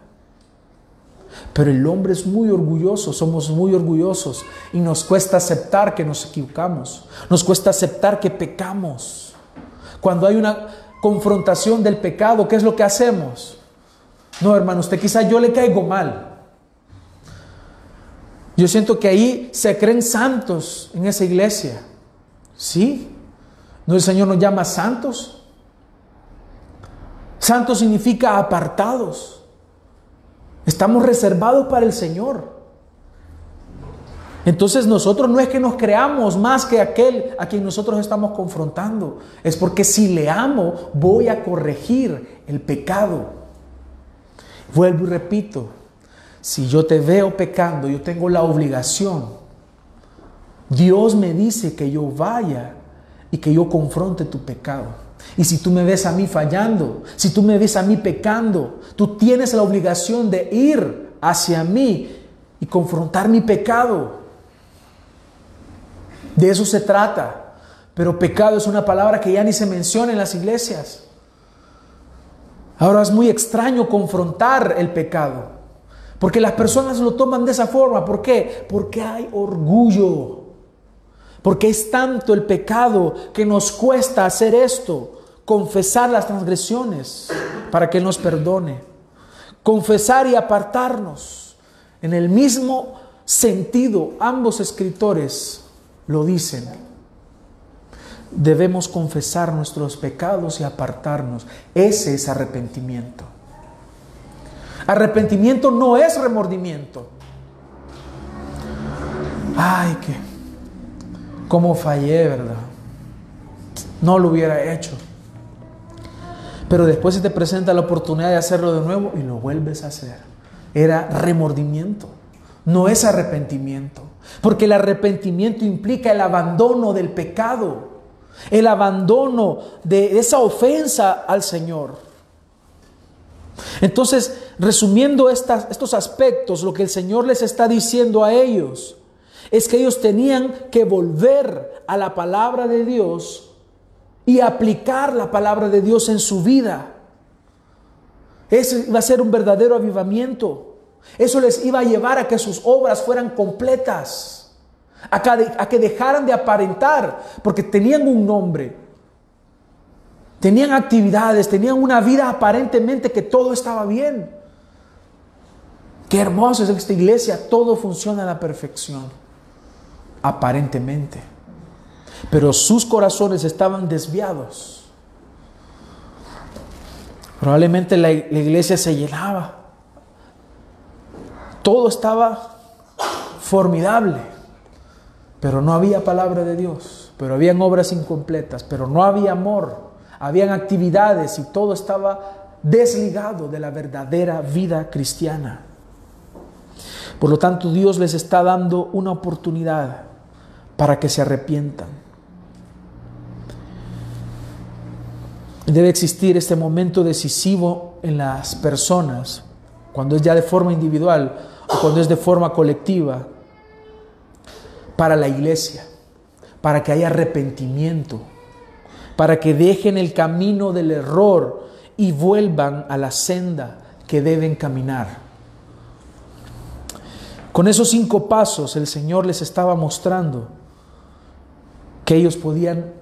Pero el hombre es muy orgulloso, somos muy orgullosos y nos cuesta aceptar que nos equivocamos. Nos cuesta aceptar que pecamos. Cuando hay una confrontación del pecado, ¿qué es lo que hacemos? No, hermano, usted quizá yo le caigo mal. Yo siento que ahí se creen santos en esa iglesia. ¿Sí? ¿No el Señor nos llama santos? Santos significa apartados. Estamos reservados para el Señor. Entonces nosotros no es que nos creamos más que aquel a quien nosotros estamos confrontando. Es porque si le amo, voy a corregir el pecado. Vuelvo y repito, si yo te veo pecando, yo tengo la obligación. Dios me dice que yo vaya y que yo confronte tu pecado. Y si tú me ves a mí fallando, si tú me ves a mí pecando, tú tienes la obligación de ir hacia mí y confrontar mi pecado. De eso se trata. Pero pecado es una palabra que ya ni se menciona en las iglesias. Ahora es muy extraño confrontar el pecado. Porque las personas lo toman de esa forma. ¿Por qué? Porque hay orgullo. Porque es tanto el pecado que nos cuesta hacer esto. Confesar las transgresiones para que nos perdone. Confesar y apartarnos. En el mismo sentido, ambos escritores lo dicen. Debemos confesar nuestros pecados y apartarnos. Ese es arrepentimiento. Arrepentimiento no es remordimiento. Ay, que, cómo fallé, ¿verdad? No lo hubiera hecho. Pero después se te presenta la oportunidad de hacerlo de nuevo y lo vuelves a hacer. Era remordimiento, no es arrepentimiento. Porque el arrepentimiento implica el abandono del pecado, el abandono de esa ofensa al Señor. Entonces, resumiendo estos aspectos, lo que el Señor les está diciendo a ellos es que ellos tenían que volver a la palabra de Dios y aplicar la palabra de Dios en su vida. Ese va a ser un verdadero avivamiento. Eso les iba a llevar a que sus obras fueran completas, a que, dejaran de aparentar, porque tenían un nombre, tenían actividades, tenían una vida aparentemente que todo estaba bien. Qué hermoso es esta iglesia, todo funciona a la perfección, aparentemente. Pero sus corazones estaban desviados. Probablemente la iglesia se llenaba todo estaba formidable, pero no había palabra de Dios, pero habían obras incompletas, pero no había amor, habían actividades y todo estaba desligado de la verdadera vida cristiana. Por lo tanto, Dios les está dando una oportunidad para que se arrepientan. Debe existir este momento decisivo en las personas, cuando es ya de forma individual, cuando es de forma colectiva, para la iglesia, para que haya arrepentimiento, para que dejen el camino del error y vuelvan a la senda que deben caminar. Con esos cinco pasos el Señor les estaba mostrando que ellos podían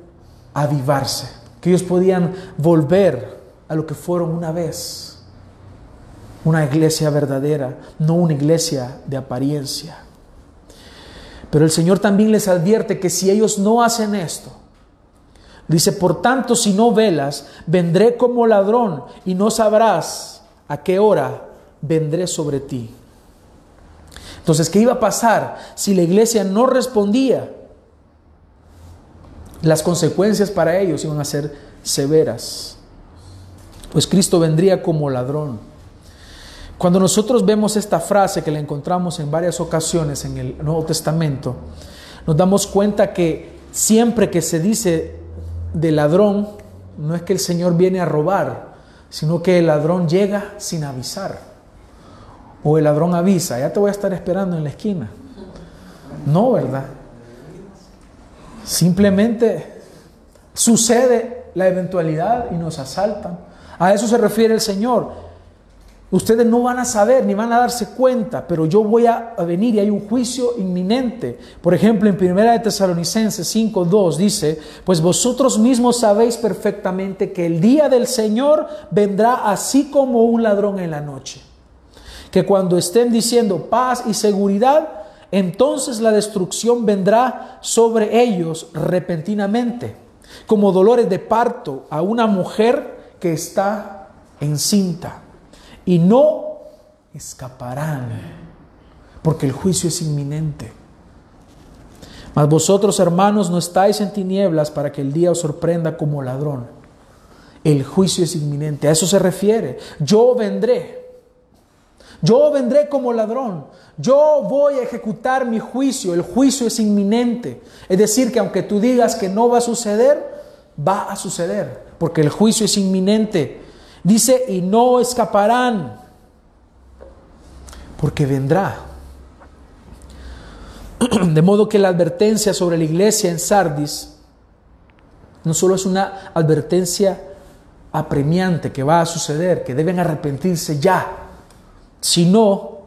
avivarse, que ellos podían volver a lo que fueron una vez una iglesia verdadera, no una iglesia de apariencia. Pero el Señor también les advierte que si ellos no hacen esto, dice, por tanto, si no velas, vendré como ladrón y no sabrás a qué hora vendré sobre ti. Entonces, ¿qué iba a pasar si la iglesia no respondía? Las consecuencias para ellos iban a ser severas, pues Cristo vendría como ladrón. Cuando nosotros vemos esta frase que la encontramos en varias ocasiones en el Nuevo Testamento, nos damos cuenta que siempre que se dice de ladrón, no es que el Señor viene a robar, sino que el ladrón llega sin avisar. O el ladrón avisa, ya te voy a estar esperando en la esquina. No, ¿verdad? Simplemente sucede la eventualidad y nos asaltan. A eso se refiere el Señor. Ustedes no van a saber ni van a darse cuenta, pero yo voy a venir y hay un juicio inminente. Por ejemplo, en 1 de Tesalonicenses 5:2 dice, "Pues vosotros mismos sabéis perfectamente que el día del Señor vendrá así como un ladrón en la noche. Que cuando estén diciendo paz y seguridad, entonces la destrucción vendrá sobre ellos repentinamente, como dolores de parto a una mujer que está encinta." Y no escaparán, porque el juicio es inminente. Mas vosotros, hermanos, no estáis en tinieblas para que el día os sorprenda como ladrón. El juicio es inminente. A eso se refiere. Yo vendré. Yo vendré como ladrón. Yo voy a ejecutar mi juicio. El juicio es inminente. Es decir, que aunque tú digas que no va a suceder, va a suceder. Porque el juicio es inminente. Dice, y no escaparán. Porque vendrá. De modo que la advertencia sobre la iglesia en Sardis no solo es una advertencia apremiante que va a suceder, que deben arrepentirse ya, sino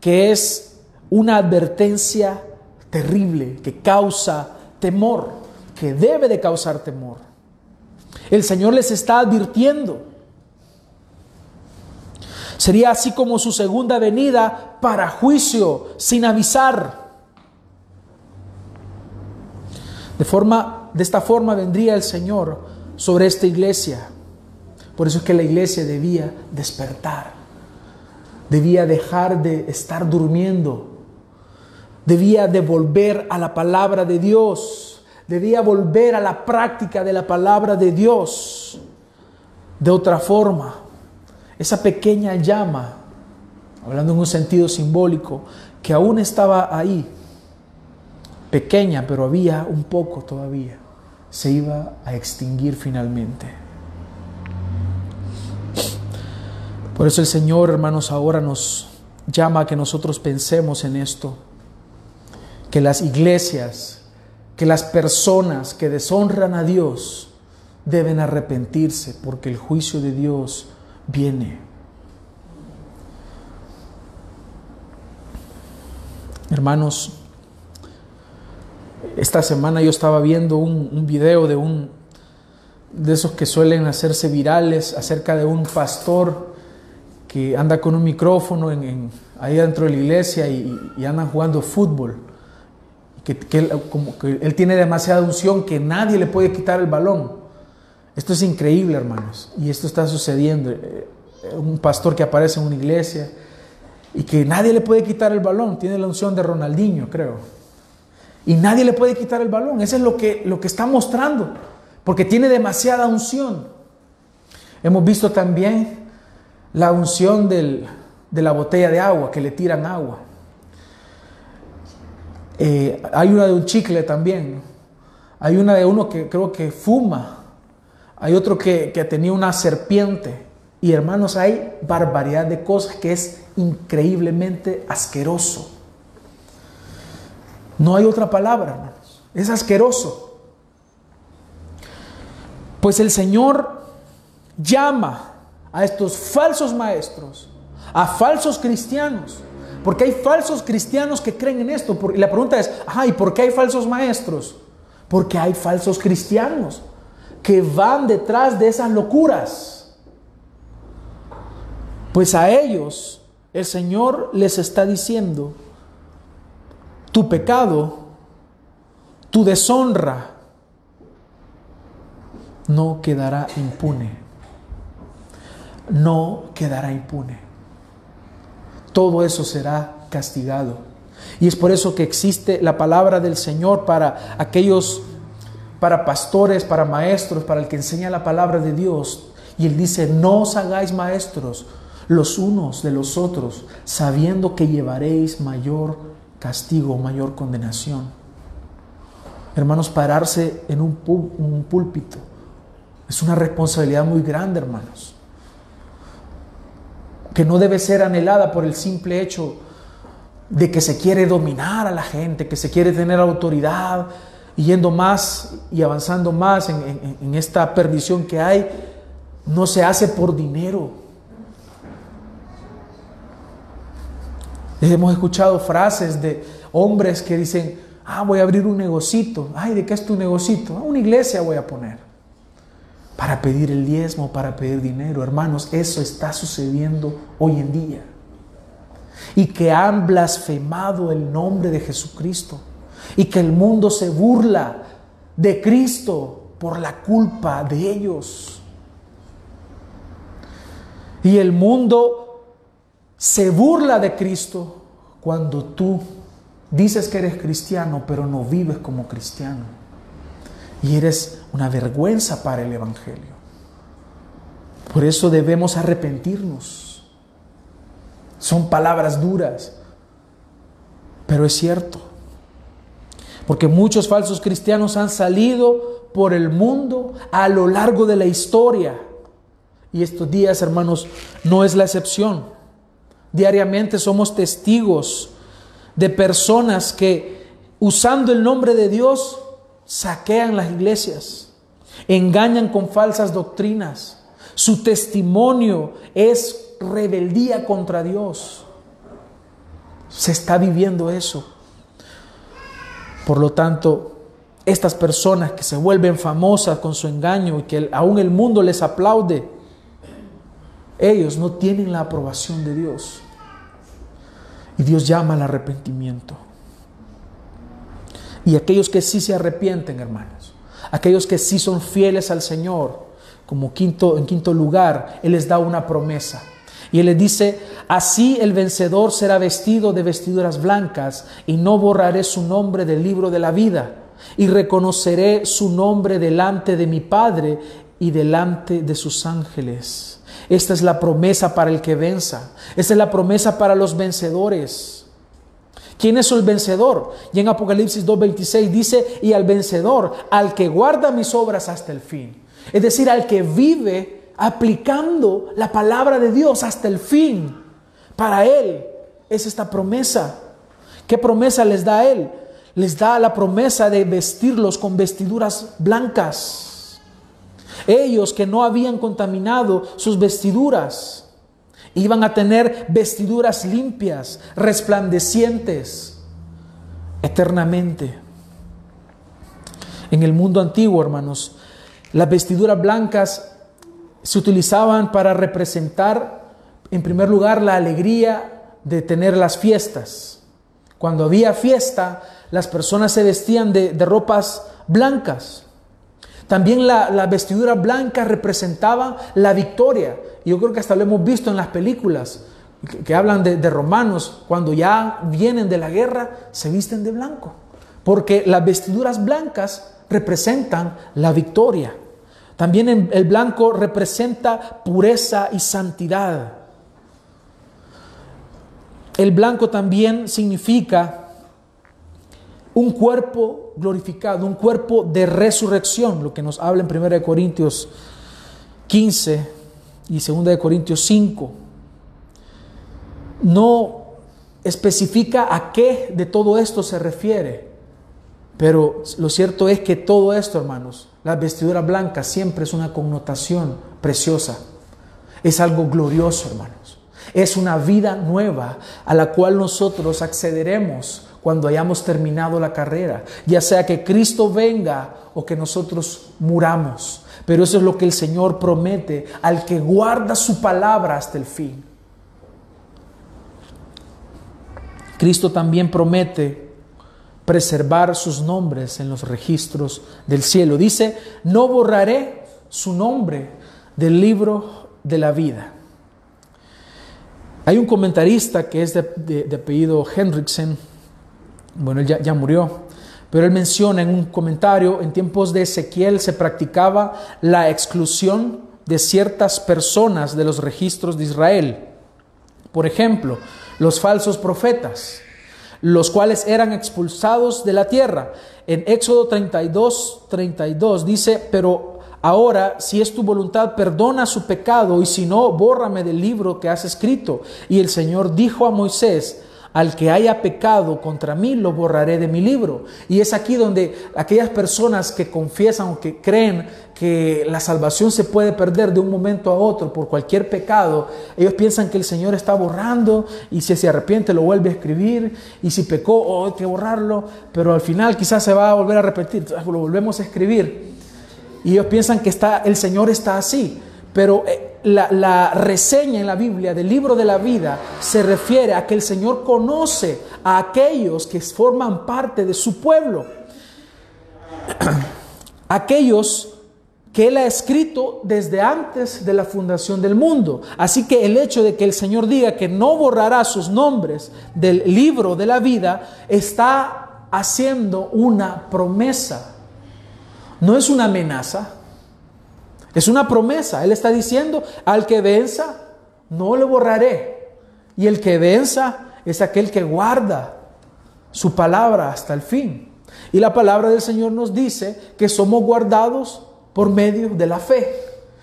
que es una advertencia terrible que causa temor, que debe de causar temor. El Señor les está advirtiendo. Sería así como su segunda venida para juicio, sin avisar. De, forma, de esta forma vendría el Señor sobre esta iglesia. Por eso es que la iglesia debía despertar, debía dejar de estar durmiendo, debía de volver a la palabra de Dios, debía volver a la práctica de la palabra de Dios. De otra forma, esa pequeña llama, hablando en un sentido simbólico, que aún estaba ahí, pequeña, pero había un poco todavía, se iba a extinguir finalmente. Por eso el Señor, hermanos, ahora nos llama a que nosotros pensemos en esto, que las iglesias, que las personas que deshonran a Dios deben arrepentirse porque el juicio de Dios viene. Hermanos, esta semana yo estaba viendo un, video de un de esos que suelen hacerse virales acerca de un pastor que anda con un micrófono ahí dentro de la iglesia y, y andan jugando fútbol. Que él tiene demasiada unción que nadie le puede quitar el balón. Esto es increíble, hermanos. Y esto está sucediendo. Eh, un pastor que aparece en una iglesia y que nadie le puede quitar el balón. Tiene la unción de Ronaldinho, creo. Y nadie le puede quitar el balón. Eso es lo que, lo que está mostrando. Porque tiene demasiada unción. Hemos visto también la unción de la botella de agua, que le tiran agua. Eh, hay una de un chicle también. Hay una de uno que creo que fuma. Hay otro que, tenía una serpiente. Y hermanos, hay barbaridad de cosas que es increíblemente asqueroso. No hay otra palabra, hermanos. Es asqueroso. Pues el Señor llama a estos falsos maestros, a falsos cristianos, porque hay falsos cristianos que creen en esto. Y la pregunta es, ¿y por qué hay falsos maestros? Porque hay falsos cristianos que van detrás de esas locuras. Pues a ellos el Señor les está diciendo, tu pecado, tu deshonra, no quedará impune no quedará impune. Todo eso será castigado. Y es por eso que existe la palabra del Señor para aquellos, para pastores, para maestros, para el que enseña la palabra de Dios. Y Él dice, no os hagáis maestros los unos de los otros, sabiendo que llevaréis mayor castigo, mayor condenación. Hermanos, pararse en un, un púlpito es una responsabilidad muy grande, hermanos que no debe ser anhelada por el simple hecho de que se quiere dominar a la gente, que se quiere tener autoridad, y yendo más y avanzando más en, esta perdición que hay, no se hace por dinero. Hemos escuchado frases de hombres que dicen, ah, voy a abrir un negocito. Ay, ¿de qué es tu negocito? Ah, una iglesia voy a poner para pedir el diezmo, para pedir dinero. Hermanos, eso está sucediendo hoy en día. Y que han blasfemado el nombre de Jesucristo. Y que el mundo se burla de Cristo por la culpa de ellos. Y el mundo se burla de Cristo cuando tú Dices que eres cristiano, pero no vives como cristiano. Y eres una vergüenza para el Evangelio. Por eso debemos arrepentirnos. Son palabras duras, pero es cierto. Porque muchos falsos cristianos han salido por el mundo a lo largo de la historia. Y estos días, hermanos, no es la excepción. Diariamente somos testigos de personas que usando el nombre de Dios saquean las iglesias, engañan con falsas doctrinas. Su testimonio es rebeldía contra Dios. Se está viviendo eso. Por lo tanto, estas personas que se vuelven famosas con su engaño y que aún el mundo les aplaude, ellos no tienen la aprobación de Dios. Y Dios llama al arrepentimiento. Y aquellos que sí se arrepienten, hermanos, aquellos que sí son fieles al Señor, como quinto, en quinto lugar, Él les da una promesa. Y Él les dice, así el vencedor será vestido de vestiduras blancas y no borraré su nombre del libro de la vida y reconoceré su nombre delante de mi Padre y delante de sus ángeles. Esta es la promesa para el que venza. Esta es la promesa para los vencedores. ¿Quién es el vencedor? Y en Apocalipsis 2.26 dice, y al vencedor, al que guarda mis obras hasta el fin. Es decir, al que vive aplicando la palabra de Dios hasta el fin. Para él es esta promesa. ¿Qué promesa les da a él? Les da la promesa de vestirlos con vestiduras blancas. Ellos que no habían contaminado sus vestiduras, iban a tener vestiduras limpias, resplandecientes, eternamente. En el mundo antiguo, hermanos, las vestiduras blancas se utilizaban para representar, en primer lugar, la alegría de tener las fiestas. Cuando había fiesta, las personas se vestían de, ropas blancas. También la, vestidura blanca representaba la victoria. Y yo creo que hasta lo hemos visto en las películas que, hablan de, romanos. Cuando ya vienen de la guerra, se visten de blanco. Porque las vestiduras blancas representan la victoria. También el blanco representa pureza y santidad. El blanco también significa un cuerpo glorificado, un cuerpo de resurrección, lo que nos habla en 1 Corintios 15 y 2 Corintios 5. No especifica a qué de todo esto se refiere, pero lo cierto es que todo esto, hermanos, la vestidura blanca siempre es una connotación preciosa, es algo glorioso, hermanos. Es una vida nueva a la cual nosotros accederemos cuando hayamos terminado la carrera, ya sea que Cristo venga o que nosotros muramos. Pero eso es lo que el Señor promete al que guarda su palabra hasta el fin. Cristo también promete preservar sus nombres en los registros del cielo. Dice, no borraré su nombre del libro de la vida. Hay un comentarista que es de, apellido Henriksen, bueno, él ya, murió, pero él menciona en un comentario, en tiempos de Ezequiel se practicaba la exclusión de ciertas personas de los registros de Israel. Por ejemplo, los falsos profetas, los cuales eran expulsados de la tierra. En Éxodo 32, 32 dice, pero ahora, si es tu voluntad, perdona su pecado y si no, bórrame del libro que has escrito. Y el Señor dijo a Moisés, al que haya pecado contra mí, lo borraré de mi libro. Y es aquí donde aquellas personas que confiesan o que creen que la salvación se puede perder de un momento a otro por cualquier pecado, ellos piensan que el Señor está borrando y si se arrepiente lo vuelve a escribir y si pecó, oh, hay que borrarlo, pero al final quizás se va a volver a repetir, lo volvemos a escribir. Y ellos piensan que está, el Señor está así, pero la, reseña en la Biblia del libro de la vida se refiere a que el Señor conoce a aquellos que forman parte de su pueblo. aquellos que Él ha escrito desde antes de la fundación del mundo. Así que el hecho de que el Señor diga que no borrará sus nombres del libro de la vida está haciendo una promesa. No es una amenaza, es una promesa. Él está diciendo, al que venza, no le borraré. Y el que venza es aquel que guarda su palabra hasta el fin. Y la palabra del Señor nos dice que somos guardados por medio de la fe.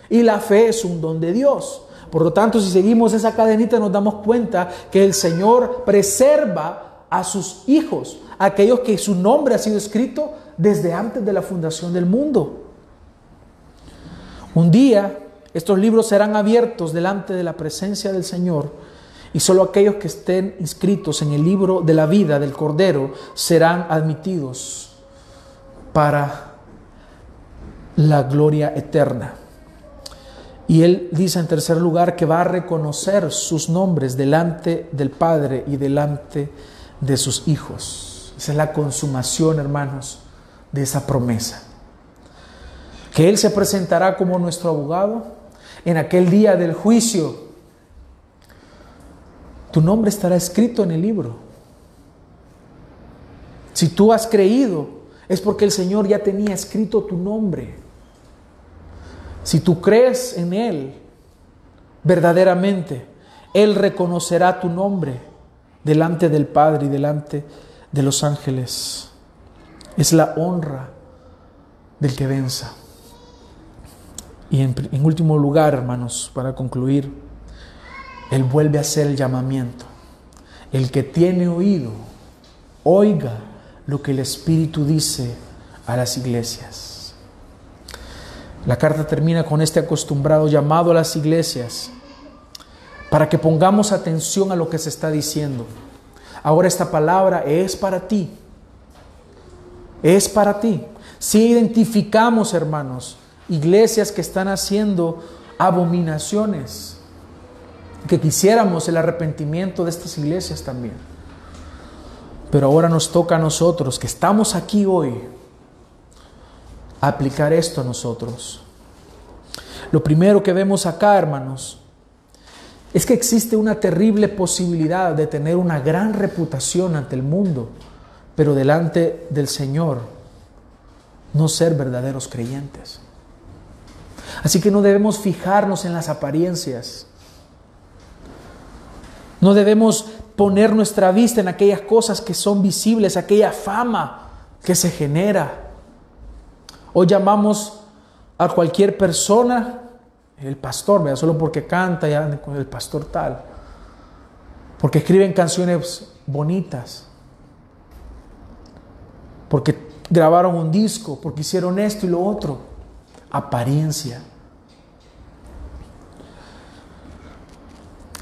Y la fe es un don de Dios. Por lo tanto, si seguimos esa cadenita nos damos cuenta que el Señor preserva a sus hijos, aquellos que su nombre ha sido escrito desde antes de la fundación del mundo. Un día estos libros serán abiertos delante de la presencia del Señor y solo aquellos que estén inscritos en el libro de la vida del Cordero serán admitidos para la gloria eterna. Y él dice en tercer lugar que va a reconocer sus nombres delante del Padre y delante de sus hijos. Esa es la consumación, hermanos, de esa promesa. Que Él se presentará como nuestro abogado en aquel día del juicio tu nombre estará escrito en el libro. Si tú has creído, es porque el Señor ya tenía escrito tu nombre. Si tú crees en Él verdaderamente, Él reconocerá tu nombre delante del Padre y delante de los ángeles. Es la honra del que venza. Y en, último lugar, hermanos, para concluir, él vuelve a hacer el llamamiento. El que tiene oído, oiga lo que el Espíritu dice a las iglesias. La carta termina con este acostumbrado llamado a las iglesias para que pongamos atención a lo que se está diciendo. Ahora esta palabra es para ti. Es para ti. Si identificamos, hermanos, iglesias que están haciendo abominaciones, que quisiéramos el arrepentimiento de estas iglesias también. Pero ahora nos toca a nosotros, que estamos aquí hoy, aplicar esto a nosotros. Lo primero que vemos acá, hermanos, es que existe una terrible posibilidad de tener una gran reputación ante el mundo, pero delante del Señor no ser verdaderos creyentes. Así que no debemos fijarnos en las apariencias. No debemos poner nuestra vista en aquellas cosas que son visibles, aquella fama que se genera. Hoy llamamos a cualquier persona el pastor, solo porque canta con el pastor tal, porque escriben canciones bonitas, porque grabaron un disco, porque hicieron esto y lo otro. Apariencia.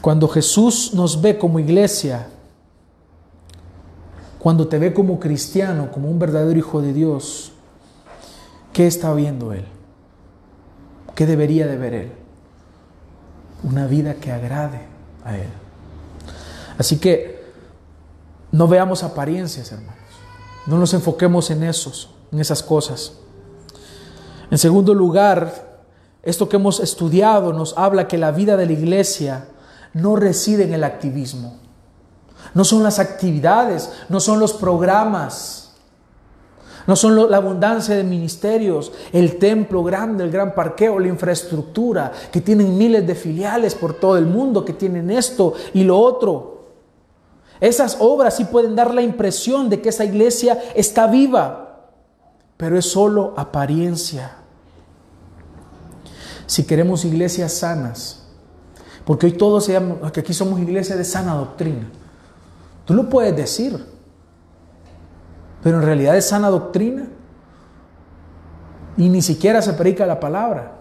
Cuando Jesús nos ve como iglesia, cuando te ve como cristiano, como un verdadero hijo de Dios, ¿qué está viendo Él? ¿Qué debería de ver Él? Una vida que agrade a Él. Así que no veamos apariencias, hermanos. No nos enfoquemos en esos, en esas cosas. En segundo lugar, esto que hemos estudiado nos habla que la vida de la iglesia no reside en el activismo. No son las actividades, no son los programas, no son la abundancia de ministerios, el templo grande, el gran parqueo, la infraestructura, que tienen miles de filiales por todo el mundo, que tienen esto y lo otro. Esas obras sí pueden dar la impresión de que esa iglesia está viva, pero es solo apariencia. Si queremos iglesias sanas, porque hoy todos se que aquí somos iglesia de sana doctrina. Tú lo puedes decir, pero en realidad es sana doctrina y ni siquiera se predica la palabra.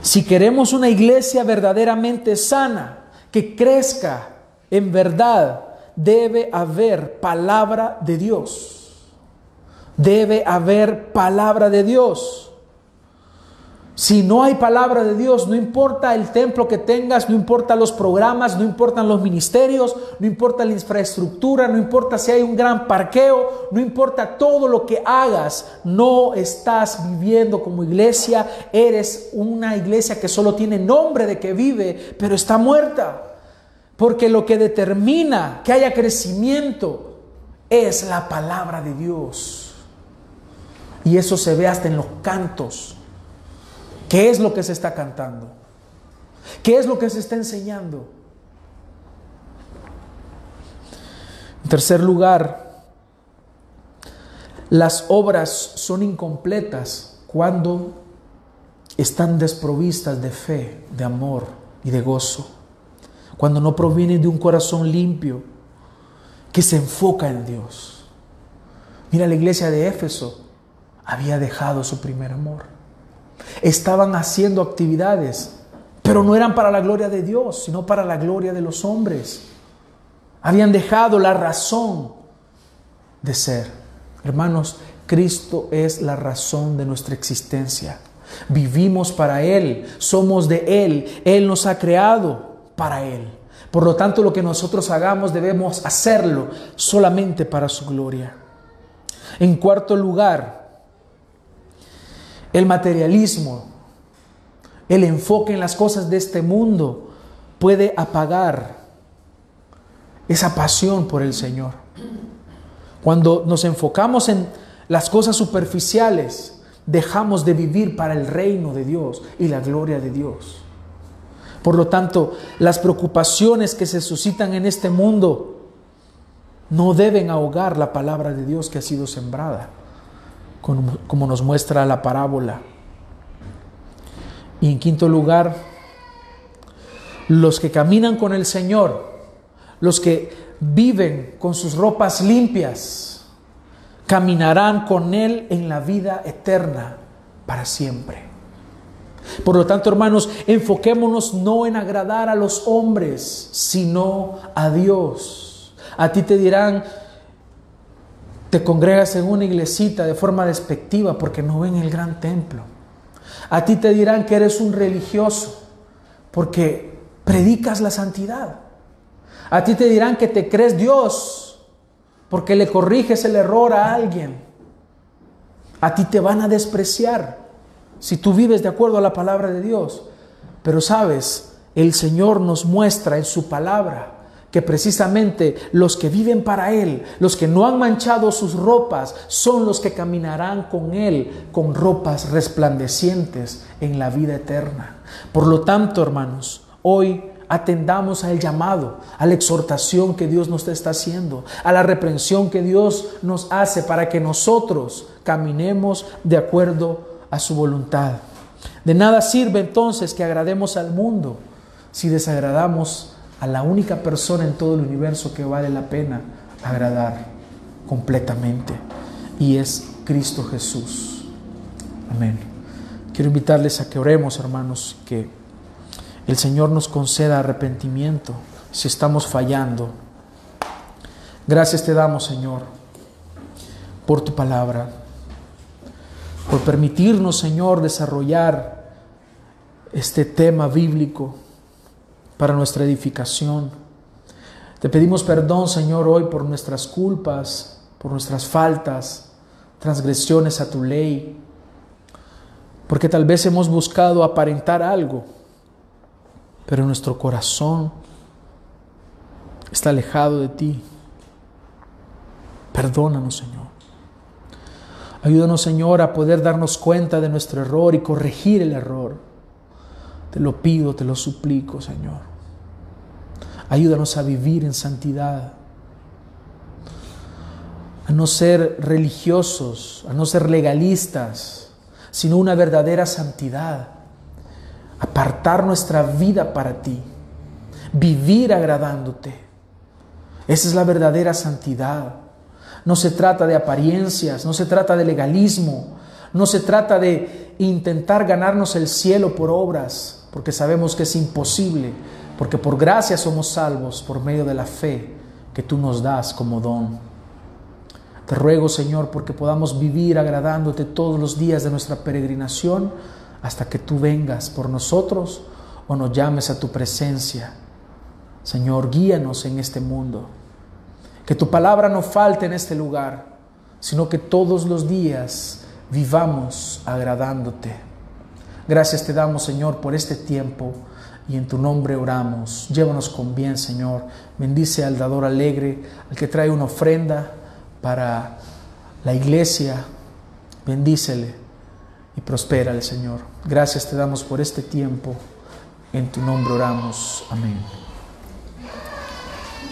Si queremos una iglesia verdaderamente sana, que crezca en verdad, debe haber palabra de Dios. Debe haber palabra de Dios. Si no hay palabra de Dios, no importa el templo que tengas, no importa los programas, no importan los ministerios, no importa la infraestructura, no importa si hay un gran parqueo, no importa todo lo que hagas, no estás viviendo como iglesia, eres una iglesia que solo tiene nombre de que vive, pero está muerta. Porque lo que determina que haya crecimiento es la palabra de Dios. Y eso se ve hasta en los cantos ¿Qué es lo que se está cantando? ¿Qué es lo que se está enseñando? En tercer lugar, las obras son incompletas cuando están desprovistas de fe, de amor y de gozo. Cuando no provienen de un corazón limpio que se enfoca en Dios. Mira, la iglesia de Éfeso había dejado su primer amor. Estaban haciendo actividades, pero no eran para la gloria de Dios, sino para la gloria de los hombres. Habían dejado la razón de ser. Hermanos, Cristo es la razón de nuestra existencia. Vivimos para Él, somos de Él, Él nos ha creado para Él. Por lo tanto, lo que nosotros hagamos debemos hacerlo solamente para su gloria. En cuarto lugar, el materialismo, el enfoque en las cosas de este mundo puede apagar esa pasión por el Señor. Cuando nos enfocamos en las cosas superficiales, dejamos de vivir para el reino de Dios y la gloria de Dios. Por lo tanto, las preocupaciones que se suscitan en este mundo no deben ahogar la palabra de Dios que ha sido sembrada como, nos muestra la parábola. Y en quinto lugar, los que caminan con el Señor, los que viven con sus ropas limpias, caminarán con Él en la vida eterna para siempre. Por lo tanto, hermanos, enfoquémonos no en agradar a los hombres, sino a Dios. A ti te dirán, te congregas en una iglesita de forma despectiva porque no ven el gran templo. A ti te dirán que eres un religioso porque predicas la santidad. A ti te dirán que te crees Dios porque le corriges el error a alguien. A ti te van a despreciar si tú vives de acuerdo a la palabra de Dios. Pero sabes, el Señor nos muestra en su palabra que precisamente los que viven para Él, los que no han manchado sus ropas, son los que caminarán con Él con ropas resplandecientes en la vida eterna. Por lo tanto, hermanos, hoy atendamos al llamado, a la exhortación que Dios nos está haciendo, a la reprensión que Dios nos hace para que nosotros caminemos de acuerdo a su voluntad. De nada sirve entonces que agrademos al mundo si desagradamos a la única persona en todo el universo que vale la pena agradar completamente y es Cristo Jesús. Amén. Quiero invitarles a que oremos, hermanos, que el Señor nos conceda arrepentimiento si estamos fallando. Gracias te damos, Señor, por tu palabra, por permitirnos, Señor, desarrollar este tema bíblico para nuestra edificación. Te pedimos perdón, Señor, hoy por nuestras culpas, por nuestras faltas, transgresiones a tu ley, porque tal vez hemos buscado aparentar algo, pero nuestro corazón está alejado de ti. Perdónanos, Señor. Ayúdanos, Señor, a poder darnos cuenta de nuestro error y corregir el error. Te lo pido, te lo suplico, Señor. Ayúdanos a vivir en santidad, a no ser religiosos, a no ser legalistas, sino una verdadera santidad. Apartar nuestra vida para ti, vivir agradándote. Esa es la verdadera santidad. No se trata de apariencias, no se trata de legalismo, no se trata de intentar ganarnos el cielo por obras, porque sabemos que es imposible, porque por gracia somos salvos por medio de la fe que tú nos das como don. Te ruego, Señor, porque podamos vivir agradándote todos los días de nuestra peregrinación hasta que tú vengas por nosotros o nos llames a tu presencia. Señor, guíanos en este mundo. Que tu palabra no falte en este lugar, sino que todos los días vivamos agradándote. Gracias te damos, Señor, por este tiempo y en tu nombre oramos. Llévanos con bien, Señor. Bendice al dador alegre, al que trae una ofrenda para la iglesia. Bendícele y prospérale, Señor. Gracias te damos por este tiempo. En tu nombre oramos. Amén.